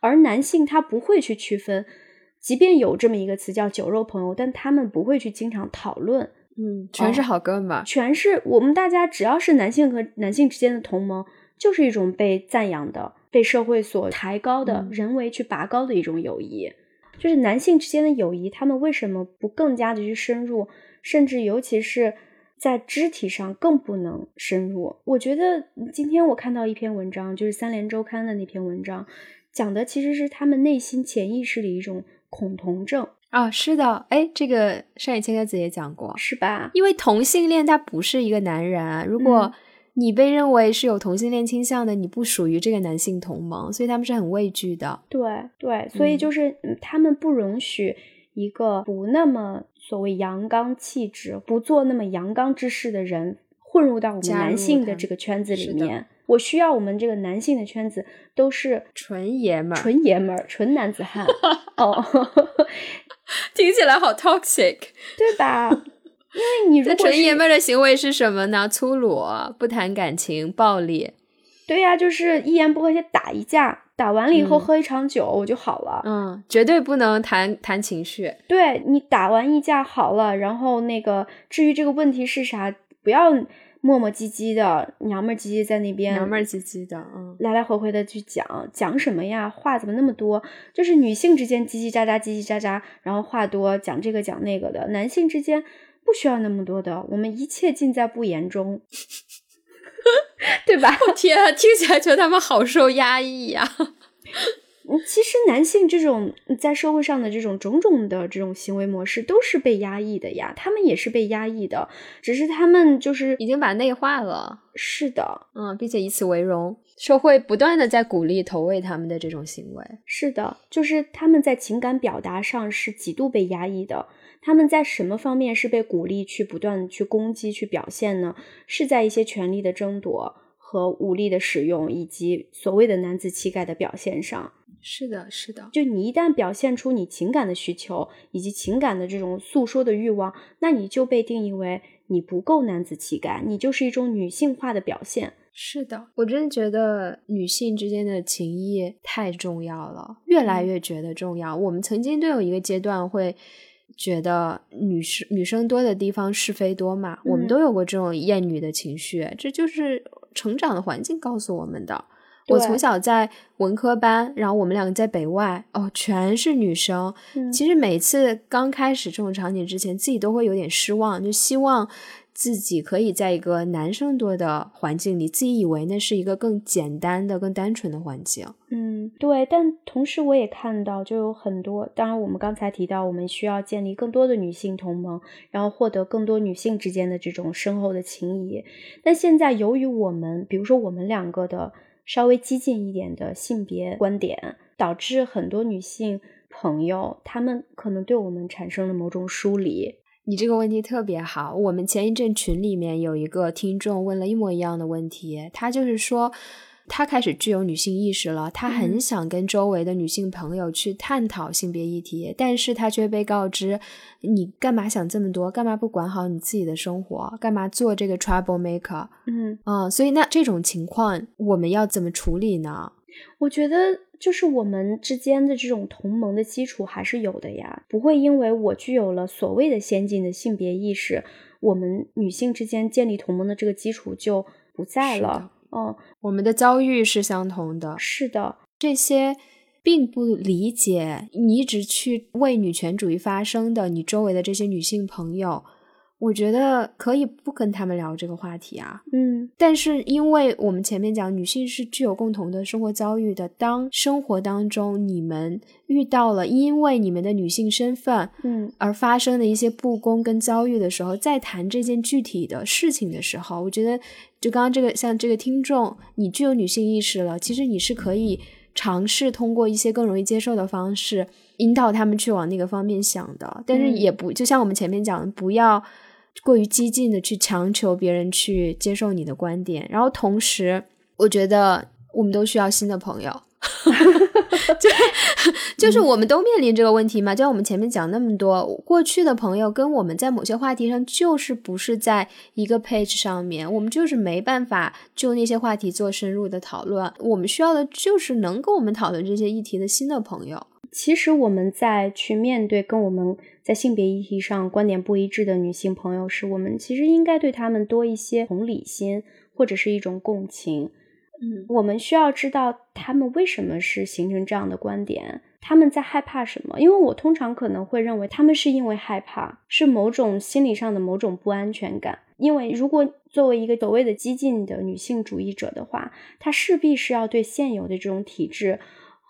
而男性他不会去区分，即便有这么一个词叫“酒肉朋友”，但他们不会去经常讨论。嗯，全是好哥们，全是我们大家只要是男性和男性之间的同盟，就是一种被赞扬的、被社会所抬高的、人为去拔高的一种友谊。就是男性之间的友谊，他们为什么不更加的去深入，甚至尤其是？在肢体上更不能深入。我觉得今天我看到一篇文章，就是三联周刊的那篇文章，讲的其实是他们内心潜意识里一种恐同症啊。是的，哎，这个上野千鹤子也讲过，是吧？因为同性恋他不是一个男人，如果你被认为是有同性恋倾向的，你不属于这个男性同盟，所以他们是很畏惧的。对对，所以就是他们不容许。一个不那么所谓阳刚气质、不做那么阳刚之事的人混入到我们男性的这个圈子里面，我需要我们这个男性的圈子都是纯爷们儿、纯爷们儿、纯男子汉。哦，听起来好 toxic，对吧？因为你如果纯爷们儿的行为是什么呢？粗鲁、不谈感情、暴力。对呀，就是一言不合就打一架。打完了以后嗯喝一场酒我就好了。嗯，绝对不能谈谈情绪。对你打完一架好了，然后那个至于这个问题是啥，不要磨磨唧唧的、娘们儿唧唧在那边娘们儿唧唧的，嗯，来来回回的去讲讲什么呀？话怎么那么多？就是女性之间叽叽喳喳、叽叽喳喳，然后话多，讲这个讲那个的。男性之间不需要那么多的，我们一切尽在不言中，对吧？我天啊，听起来觉得他们好受压抑呀、嗯其实男性这种在社会上的这种种种的这种行为模式都是被压抑的呀，他们也是被压抑的，只是他们就是已经把内化了，是的，嗯，并且以此为荣，社会不断的在鼓励投喂他们的这种行为。是的，就是他们在情感表达上是极度被压抑的。他们在什么方面是被鼓励去不断去攻击、去表现呢？是在一些权力的争夺和武力的使用，以及所谓的男子气概的表现上。是的，是的，就你一旦表现出你情感的需求以及情感的这种诉说的欲望，那你就被定义为你不够男子气概，你就是一种女性化的表现。是的，我真的觉得女性之间的情谊太重要了，越来越觉得重要。我们曾经都有一个阶段会觉得女生女生多的地方是非多嘛，我们嗯都有过这种厌女的情绪，这就是成长的环境告诉我们的。我从小在文科班，然后我们两个在北外，哦，全是女生。嗯其实每次刚开始这种场景之前，自己都会有点失望，就希望自己可以在一个男生多的环境里，自己以为那是一个更简单的、更单纯的环境。嗯，对，但同时我也看到，就有很多，当然我们刚才提到，我们需要建立更多的女性同盟，然后获得更多女性之间的这种深厚的情谊。但现在由于我们，比如说我们两个的稍微激进一点的性别观点，导致很多女性朋友，她们可能对我们产生了某种疏离。你这个问题特别好。我们前一阵群里面有一个听众问了一模一样的问题，他就是说，他开始具有女性意识了，她很嗯想跟周围的女性朋友去探讨性别议题，但是她却被告知，你干嘛想这么多？干嘛不管好你自己的生活？干嘛做这个 trouble maker？嗯，嗯，所以那这种情况我们要怎么处理呢？我觉得就是我们之间的这种同盟的基础还是有的呀，不会因为我具有了所谓的先进的性别意识，我们女性之间建立同盟的这个基础就不在了。嗯，我们的遭遇是相同的，是的，这些并不理解你一直去为女权主义发声的你周围的这些女性朋友，我觉得可以不跟他们聊这个话题啊。嗯但是，因为我们前面讲，女性是具有共同的生活遭遇的。当生活当中你们遇到了因为你们的女性身份嗯而发生的一些不公跟遭遇的时候，再谈这件具体的事情的时候，我觉得，就刚刚这个像这个听众，你具有女性意识了，其实你是可以尝试通过一些更容易接受的方式，引导他们去往那个方面想的。但是嗯也不，就像我们前面讲的，不要过于激进的去强求别人去接受你的观点，然后同时，我觉得我们都需要新的朋友。就 就是我们都面临这个问题嘛，就像我们前面讲那么多，过去的朋友跟我们在某些话题上就是不是在一个 page 上面，我们就是没办法就那些话题做深入的讨论。我们需要的就是能跟我们讨论这些议题的新的朋友。其实我们在去面对跟我们在性别议题上观点不一致的女性朋友时，我们其实应该对她们多一些同理心，或者是一种共情。嗯，我们需要知道他们为什么是形成这样的观点，他们在害怕什么？因为我通常可能会认为他们是因为害怕，是某种心理上的某种不安全感。因为如果作为一个所谓的激进的女性主义者的话，她势必是要对现有的这种体制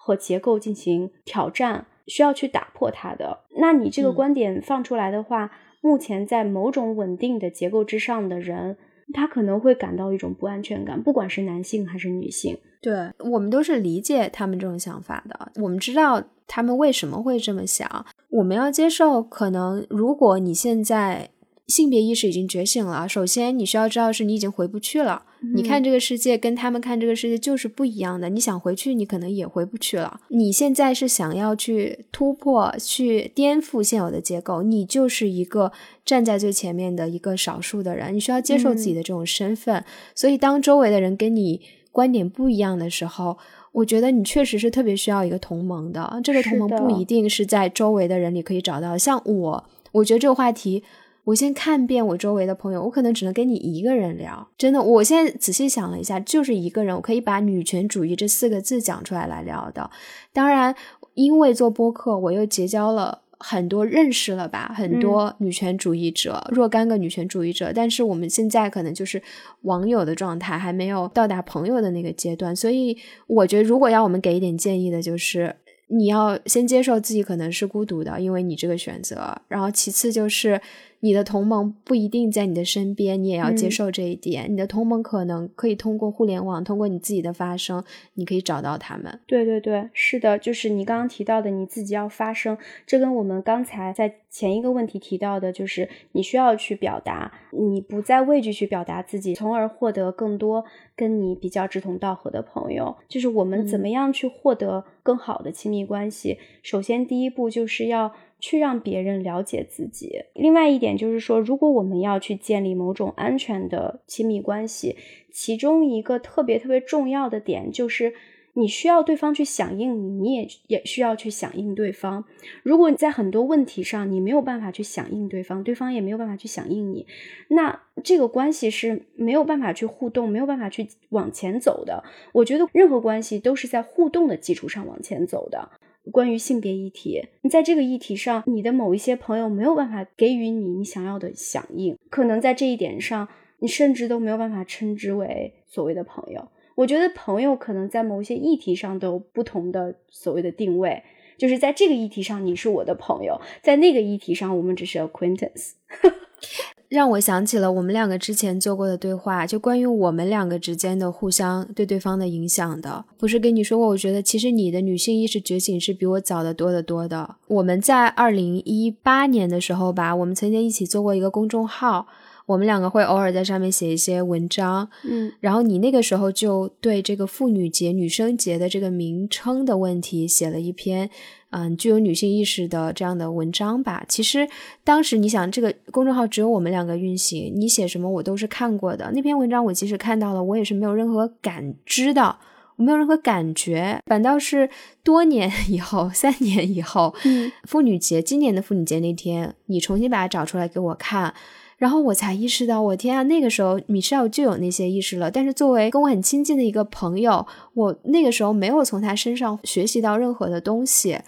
和结构进行挑战，需要去打破它的。那你这个嗯观点放出来的话，目前在某种稳定的结构之上的人。他可能会感到一种不安全感，不管是男性还是女性。对我们都是理解他们这种想法的，我们知道他们为什么会这么想，我们要接受。可能如果你现在性别意识已经觉醒了，首先你需要知道是你已经回不去了。你看这个世界跟他们看这个世界就是不一样的，你想回去，你可能也回不去了。你现在是想要去突破、去颠覆现有的结构，你就是一个站在最前面的一个少数的人，你需要接受自己的这种身份。所以，当周围的人跟你观点不一样的时候，我觉得你确实是特别需要一个同盟的。这个同盟不一定是在周围的人里可以找到。像我，我觉得这个话题，我先看遍我周围的朋友，我可能只能跟你一个人聊。真的，我现在仔细想了一下，就是一个人，我可以把女权主义这四个字讲出来来聊的。当然，因为做播客，我又结交了。很多认识了吧，很多女权主义者，若干个女权主义者，但是我们现在可能就是网友的状态，还没有到达朋友的那个阶段，所以我觉得，如果要我们给一点建议的，就是你要先接受自己可能是孤独的，因为你这个选择，然后其次就是。你的同盟不一定在你的身边，你也要接受这一点。你的同盟可能可以通过互联网，通过你自己的发声，你可以找到他们。对对对，是的，就是你刚刚提到的，你自己要发声。这跟我们刚才在前一个问题提到的，就是你需要去表达，你不再畏惧去表达自己，从而获得更多跟你比较志同道合的朋友。就是我们怎么样去获得更好的亲密关系？首先，第一步就是要。去让别人了解自己。另外一点就是说，如果我们要去建立某种安全的亲密关系，其中一个特别特别重要的点就是，你需要对方去响应你，你也也需要去响应对方。如果你在很多问题上你没有办法去响应对方，对方也没有办法去响应你，那这个关系是没有办法去互动，没有办法去往前走的。我觉得任何关系都是在互动的基础上往前走的。关于性别议题，你在这个议题上，你的某一些朋友没有办法给予你你想要的响应，可能在这一点上，你甚至都没有办法称之为所谓的朋友。我觉得朋友可能在某些议题上都有不同的所谓的定位，就是在这个议题上你是我的朋友，在那个议题上我们只是 acquaintance。让我想起了我们两个之前做过的对话，就关于我们两个之间的互相对对方的影响的。不是跟你说过，我觉得其实你的女性意识觉醒是比我早的多得多的。我们在二零一八年的时候吧，我们曾经一起做过一个公众号，我们两个会偶尔在上面写一些文章。嗯，然后你那个时候就对这个妇女节、女生节的这个名称的问题写了一篇。嗯，具有女性意识的这样的文章吧。其实当时你想，这个公众号只有我们两个运行，你写什么我都是看过的。那篇文章我即使看到了，我也是没有任何感知的，我没有任何感觉。反倒是多年以后，三年以后，妇女节，今年的妇女节那天，你重新把它找出来给我看，然后我才意识到，我天啊，那个时候米歇尔就有那些意识了。但是作为跟我很亲近的一个朋友，我那个时候没有从他身上学习到任何的东西。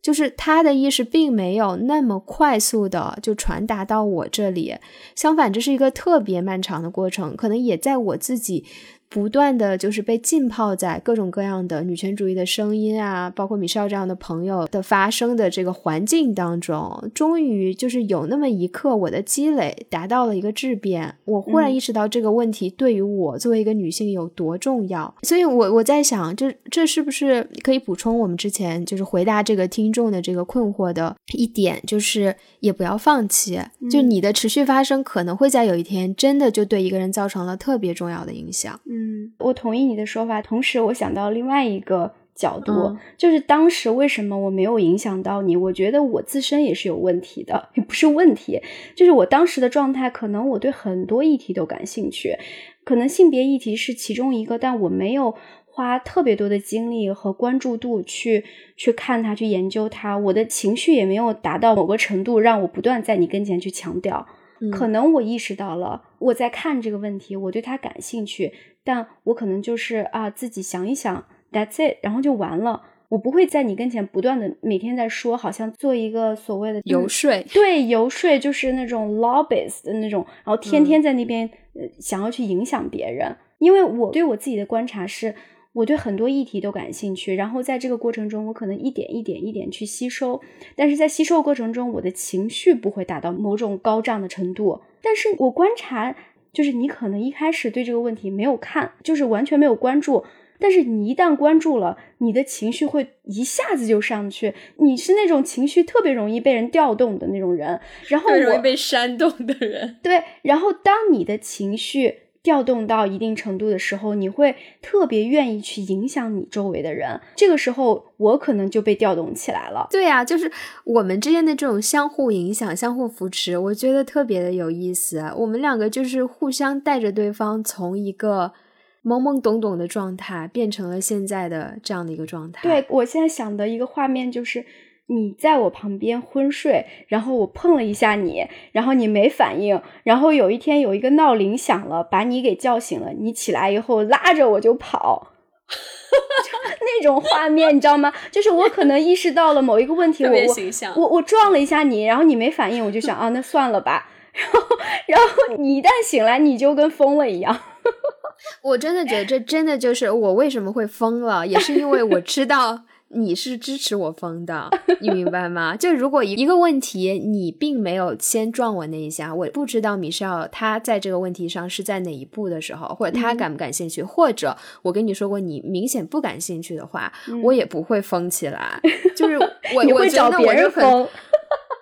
就是他的意识并没有那么快速的就传达到我这里，相反，这是一个特别漫长的过程，可能也在我自己。不断的就是被浸泡在各种各样的女权主义的声音啊，包括米少这样的朋友的发声的这个环境当中，终于就是有那么一刻，我的积累达到了一个质变，我忽然意识到这个问题对于我作为一个女性有多重要。所以，我我在想，这这是不是可以补充我们之前就是回答这个听众的这个困惑的一点，就是也不要放弃，就你的持续发生可能会在有一天真的就对一个人造成了特别重要的影响。嗯，我同意你的说法。同时，我想到另外一个角度，就是当时为什么我没有影响到你？我觉得我自身也是有问题的，也不是问题，就是我当时的状态，可能我对很多议题都感兴趣，可能性别议题是其中一个，但我没有花特别多的精力和关注度去去看它，去研究它。我的情绪也没有达到某个程度，让我不断在你跟前去强调。可能我意识到了，我在看这个问题，我对它感兴趣。但我可能就是啊，自己想一想，That's it，然后就完了。我不会在你跟前不断的每天在说，好像做一个所谓的游说，对，游说就是那种 lobbyist 的那种，然后天天在那边呃想要去影响别人。因为我对我自己的观察是，我对很多议题都感兴趣，然后在这个过程中，我可能一点一点一点去吸收，但是在吸收过程中，我的情绪不会达到某种高涨的程度，但是我观察。就是你可能一开始对这个问题没有看，就是完全没有关注，但是你一旦关注了，你的情绪会一下子就上去。你是那种情绪特别容易被人调动的那种人，然后容易被煽动的人。对，然后当你的情绪。调动到一定程度的时候，你会特别愿意去影响你周围的人。这个时候，我可能就被调动起来了。对呀，就是我们之间的这种相互影响、相互扶持，我觉得特别的有意思。我们两个就是互相带着对方从一个懵懵懂懂的状态，变成了现在的这样的一个状态。对我现在想的一个画面就是。你在我旁边昏睡，然后我碰了一下你，然后你没反应，然后有一天有一个闹铃响了，把你给叫醒了，你起来以后拉着我就跑，那种画面你知道吗？就是我可能意识到了某一个问题，我我我我撞了一下你，然后你没反应，我就想啊，那算了吧。然后然后你一旦醒来，你就跟疯了一样。我真的觉得这真的就是我为什么会疯了，也是因为我知道。你是支持我疯的，你明白吗？就如果一个问题你并没有先撞我那一下，我不知道米少他在这个问题上是在哪一步的时候，或者他感不感兴趣，或者我跟你说过你明显不感兴趣的话，我也不会疯起来。就是我我觉得我是很。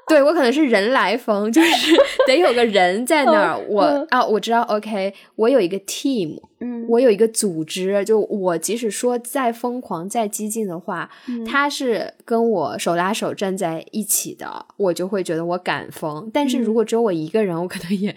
对我可能是人来疯，就是 得有个人在那儿。我啊，我知道，OK，我有一个 team，嗯，我有一个组织。就我即使说再疯狂、再激进的话，他是跟我手拉手站在一起的，我就会觉得我敢疯。但是如果只有我一个人，我可能也。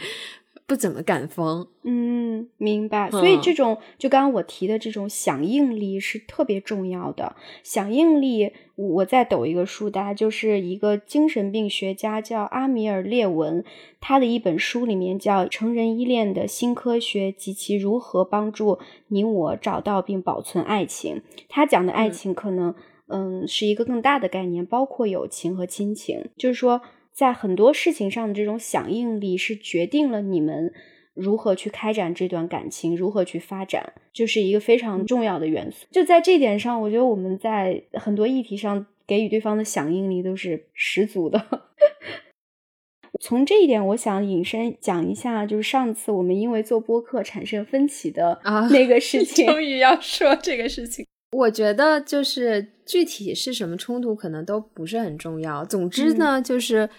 不怎么敢疯，嗯，明白。所以这种就刚刚我提的这种响应力是特别重要的。响应力，我再抖一个书，单就是一个精神病学家叫阿米尔列文，他的一本书里面叫《成人依恋的新科学及其如何帮助你我找到并保存爱情》。他讲的爱情可能，嗯，是一个更大的概念，包括友情和亲情，就是说。在很多事情上的这种响应力，是决定了你们如何去开展这段感情，如何去发展，就是一个非常重要的元素。就在这点上，我觉得我们在很多议题上给予对方的响应力都是十足的。从这一点，我想引申讲一下，就是上次我们因为做播客产生分歧的啊那个事情。终于要说这个事情。我觉得就是具体是什么冲突，可能都不是很重要。总之呢，就是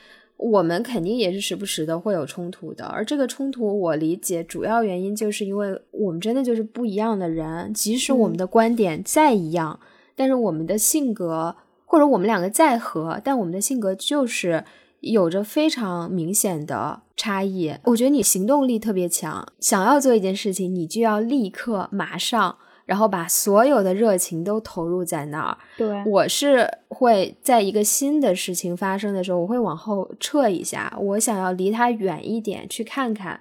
我们肯定也是时不时的会有冲突的。而这个冲突，我理解主要原因就是因为我们真的就是不一样的人。即使我们的观点再一样，但是我们的性格，或者我们两个再合，但我们的性格就是有着非常明显的差异。我觉得你行动力特别强，想要做一件事情，你就要立刻马上。然后把所有的热情都投入在那儿。对，我是会在一个新的事情发生的时候，我会往后撤一下，我想要离它远一点，去看看。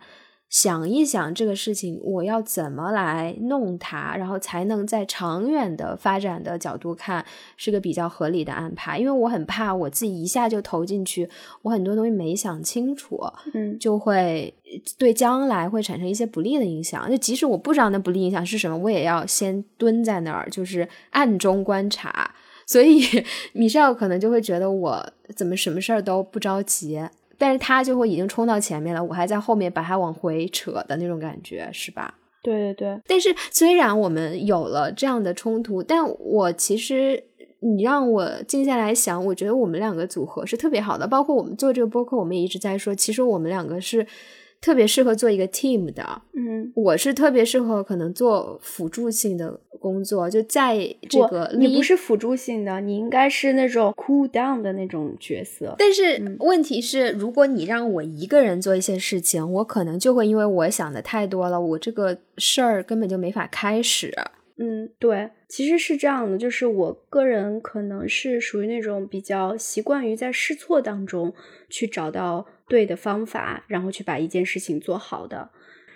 想一想这个事情，我要怎么来弄它，然后才能在长远的发展的角度看是个比较合理的安排。因为我很怕我自己一下就投进去，我很多东西没想清楚，嗯，就会对将来会产生一些不利的影响。就即使我不知道那不利影响是什么，我也要先蹲在那儿，就是暗中观察。所以 米少可能就会觉得我怎么什么事儿都不着急。但是他就会已经冲到前面了，我还在后面把他往回扯的那种感觉，是吧？对对对。但是虽然我们有了这样的冲突，但我其实你让我静下来想，我觉得我们两个组合是特别好的。包括我们做这个播客，我们也一直在说，其实我们两个是。特别适合做一个 team 的，嗯，我是特别适合可能做辅助性的工作，就在这个你不是辅助性的，你应该是那种 cool down 的那种角色。但是问题是，如果你让我一个人做一些事情，我可能就会因为我想的太多了，我这个事儿根本就没法开始。嗯，对，其实是这样的，就是我个人可能是属于那种比较习惯于在试错当中去找到。对的方法，然后去把一件事情做好的。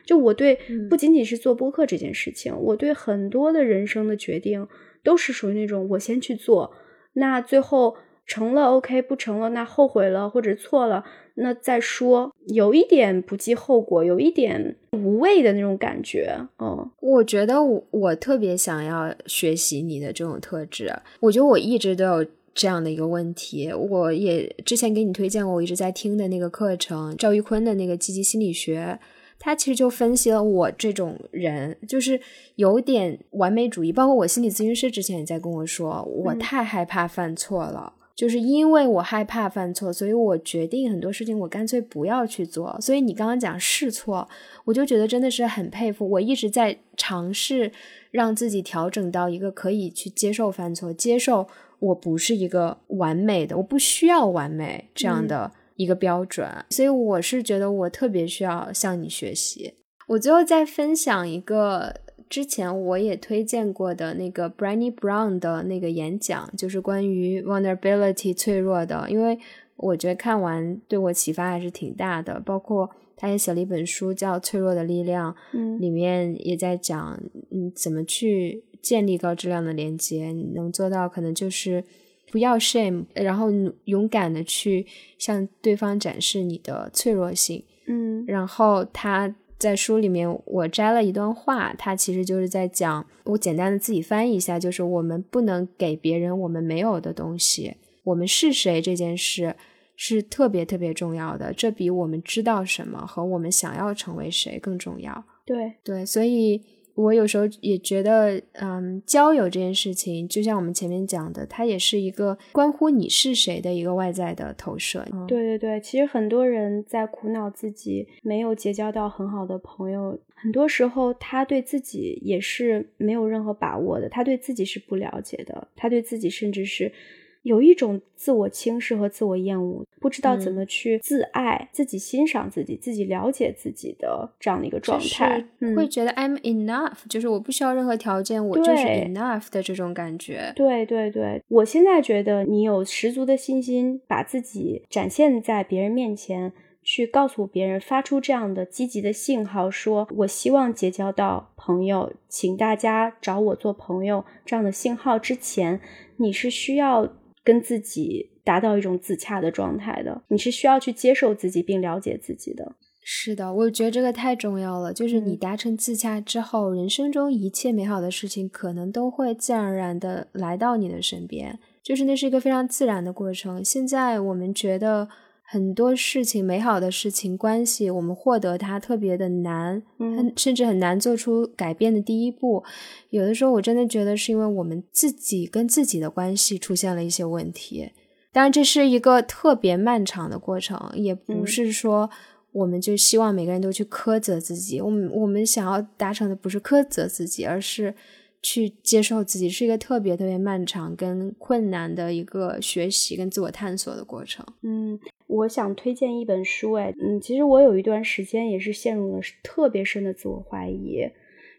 就我对不仅仅是做播客这件事情，我对很多的人生的决定都是属于那种我先去做，那最后成了 OK，不成了那后悔了或者错了那再说，有一点不计后果，有一点无谓的那种感觉。嗯，我觉得我我特别想要学习你的这种特质，我觉得我一直都有。这样的一个问题，我也之前给你推荐过，我一直在听的那个课程，赵玉坤的那个积极心理学，他其实就分析了我这种人，就是有点完美主义。包括我心理咨询师之前也在跟我说，我太害怕犯错了，就是因为我害怕犯错，所以我决定很多事情我干脆不要去做。所以你刚刚讲试错，我就觉得真的是很佩服。我一直在尝试让自己调整到一个可以去接受犯错，接受。我不是一个完美的，我不需要完美这样的一个标准，所以我是觉得我特别需要向你学习。我最后再分享一个之前我也推荐过的那个 Brandy Brown 的那个演讲，就是关于 vulnerability 脆弱的，因为我觉得看完对我启发还是挺大的。包括他也写了一本书叫《脆弱的力量》，嗯里面也在讲，嗯，怎么去建立高质量的连接，你能做到可能就是不要 shame，然后勇敢的去向对方展示你的脆弱性。嗯然后他在书里面，我摘了一段话，他其实就是在讲，我简单的自己翻译一下，就是我们不能给别人我们没有的东西，我们是谁这件事是特别特别重要的，这比我们知道什么和我们想要成为谁更重要。对，对，所以我有时候也觉得，嗯，交友这件事情，就像我们前面讲的，它也是一个关乎你是谁的一个外在的投射。对对对，其实很多人在苦恼自己没有结交到很好的朋友，很多时候他对自己也是没有任何把握的，他对自己是不了解的，他对自己甚至是有一种自我轻视和自我厌恶，不知道怎嗯。么去自爱、自己欣赏自己、自己了解自己的这样的一个状态，就是会觉得 I'm enough，、就是我不需要任何条件，我就是 enough 的这种感觉。对对对，我现在觉得你有十足的信心，把自己展现在别人面前，去告诉别人，发出这样的积极的信号，说我希望结交到朋友，请大家找我做朋友这样的信号之前，你是需要跟自己达到一种自洽的状态的，你是需要去接受自己并了解自己的。是的，我觉得这个太重要了。就是你嗯达成自洽之后，人生中一切美好的事情可能都会自然而然的来到你的身边，就是那是一个非常自然的过程。现在我们觉得很多事情、美好的事情、关系，我们获得它特别的难，甚至很难做出改变的第一步。有的时候，我真的觉得是因为我们自己跟自己的关系出现了一些问题。当然，这是一个特别漫长的过程，也不嗯是说我们就希望每个人都去苛责自己。我们我们想要达成的不是苛责自己，而是去接受自己，是一个特别特别漫长跟困难的一个学习跟自我探索的过程。嗯，我想推荐一本书，哎，嗯，其实我有一段时间也是陷入了特别深的自我怀疑，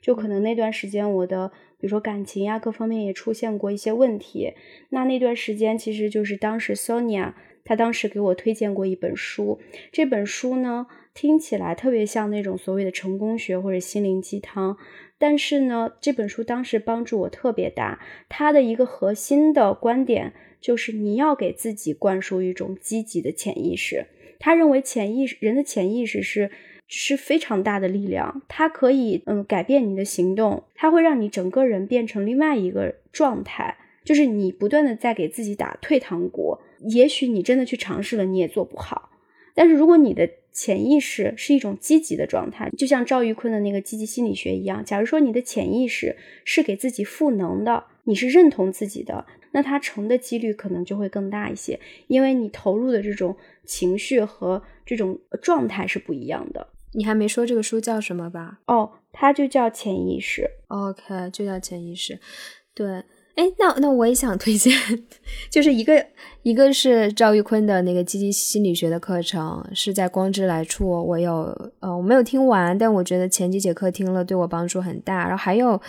就可能那段时间我的，比如说感情呀，各方面也出现过一些问题。那那段时间其实就是当时 Sonia 她当时给我推荐过一本书，这本书呢听起来特别像那种所谓的成功学或者心灵鸡汤，但是呢，这本书当时帮助我特别大，它的一个核心的观点就是你要给自己灌输一种积极的潜意识。他认为潜意识人的潜意识是是非常大的力量，它可以嗯改变你的行动，它会让你整个人变成另外一个状态。就是你不断的在给自己打退堂鼓，也许你真的去尝试了，你也做不好。但是如果你的潜意识是一种积极的状态，就像赵玉坤的那个积极心理学一样，假如说你的潜意识是给自己赋能的，你是认同自己的，那它成的几率可能就会更大一些，因为你投入的这种情绪和这种状态是不一样的。你还没说这个书叫什么吧哦，它就叫潜意识。？OK，就叫潜意识。对，哎，那那我也想推荐，就是一个一个是赵玉坤的那个积极心理学的课程，是在光之来处，我有呃我没有听完，但我觉得前几节课听了对我帮助很大。然后还有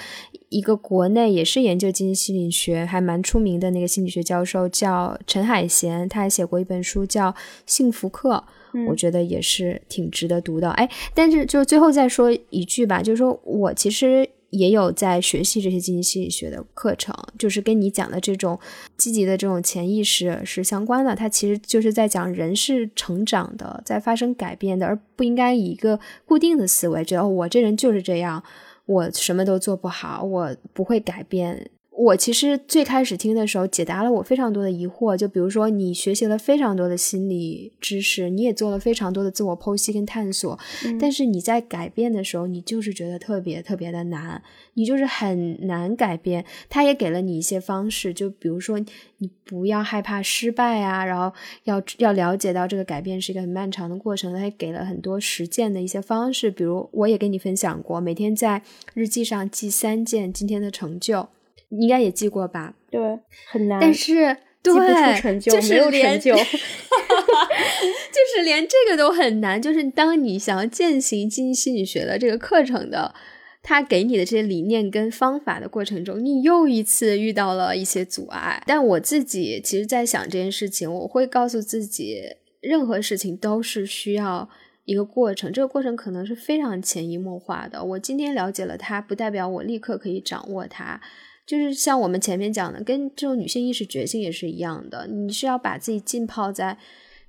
一个国内也是研究积极心理学还蛮出名的那个心理学教授叫陈海贤，他还写过一本书叫《幸福课》。嗯我觉得也是挺值得读的。哎，但是就最后再说一句吧，就是说我其实也有在学习这些积极心理学的课程，就是跟你讲的这种积极的这种潜意识是相关的。它其实就是在讲人是成长的，在发生改变的，而不应该以一个固定的思维，觉得、哦、我这人就是这样，我什么都做不好，我不会改变。我其实最开始听的时候，解答了我非常多的疑惑。就比如说，你学习了非常多的心理知识，你也做了非常多的自我剖析跟探索，嗯但是你在改变的时候，你就是觉得特别特别的难，你就是很难改变。他也给了你一些方式，就比如说，你不要害怕失败啊，然后要要了解到这个改变是一个很漫长的过程。他也给了很多实践的一些方式，比如我也跟你分享过，每天在日记上记三件今天的成就。你应该也记过吧？对，很难。但是记不出对成就，就是没有连成就。就是连这个都很难。就是当你想要践行经济心理学的这个课程的他给你的这些理念跟方法的过程中，你又一次遇到了一些阻碍。但我自己其实，在想这件事情，我会告诉自己，任何事情都是需要一个过程，这个过程可能是非常潜移默化的。我今天了解了它，不代表我立刻可以掌握它。就是像我们前面讲的，跟这种女性意识觉醒也是一样的，你是要把自己浸泡在。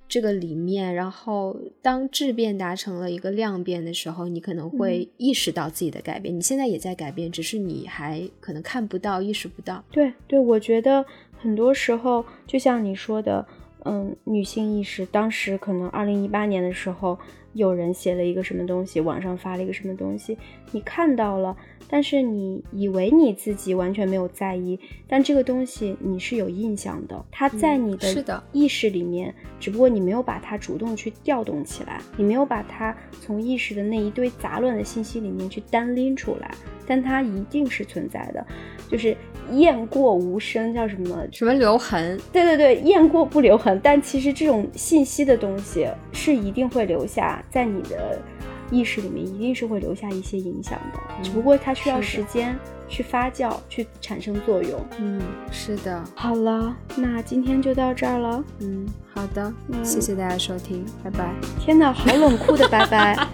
这个里面，然后当质变达成了一个量变的时候，你可能会意识到自己的改变。你现在也在改变，只是你还可能看不到、意识不到。对对，我觉得很多时候，就像你说的，嗯，女性意识，当时可能二零一八年的时候，有人写了一个什么东西，网上发了一个什么东西，你看到了。但是你以为你自己完全没有在意，但这个东西你是有印象的，它在你的意识里面，只不过你没有把它主动去调动起来，你没有把它从意识的那一堆杂乱的信息里面去单拎出来，但它一定是存在的，就是雁过无声，叫什么什么留痕？对对对，雁过不留痕，但其实这种信息的东西是一定会留下在你的。意识里面一定是会留下一些影响的，只不过它需要时间去发酵，去产生作用。嗯，是的。好了，那今天就到这儿了。嗯，好的，谢谢大家收听，拜拜。天哪，好冷酷的拜拜。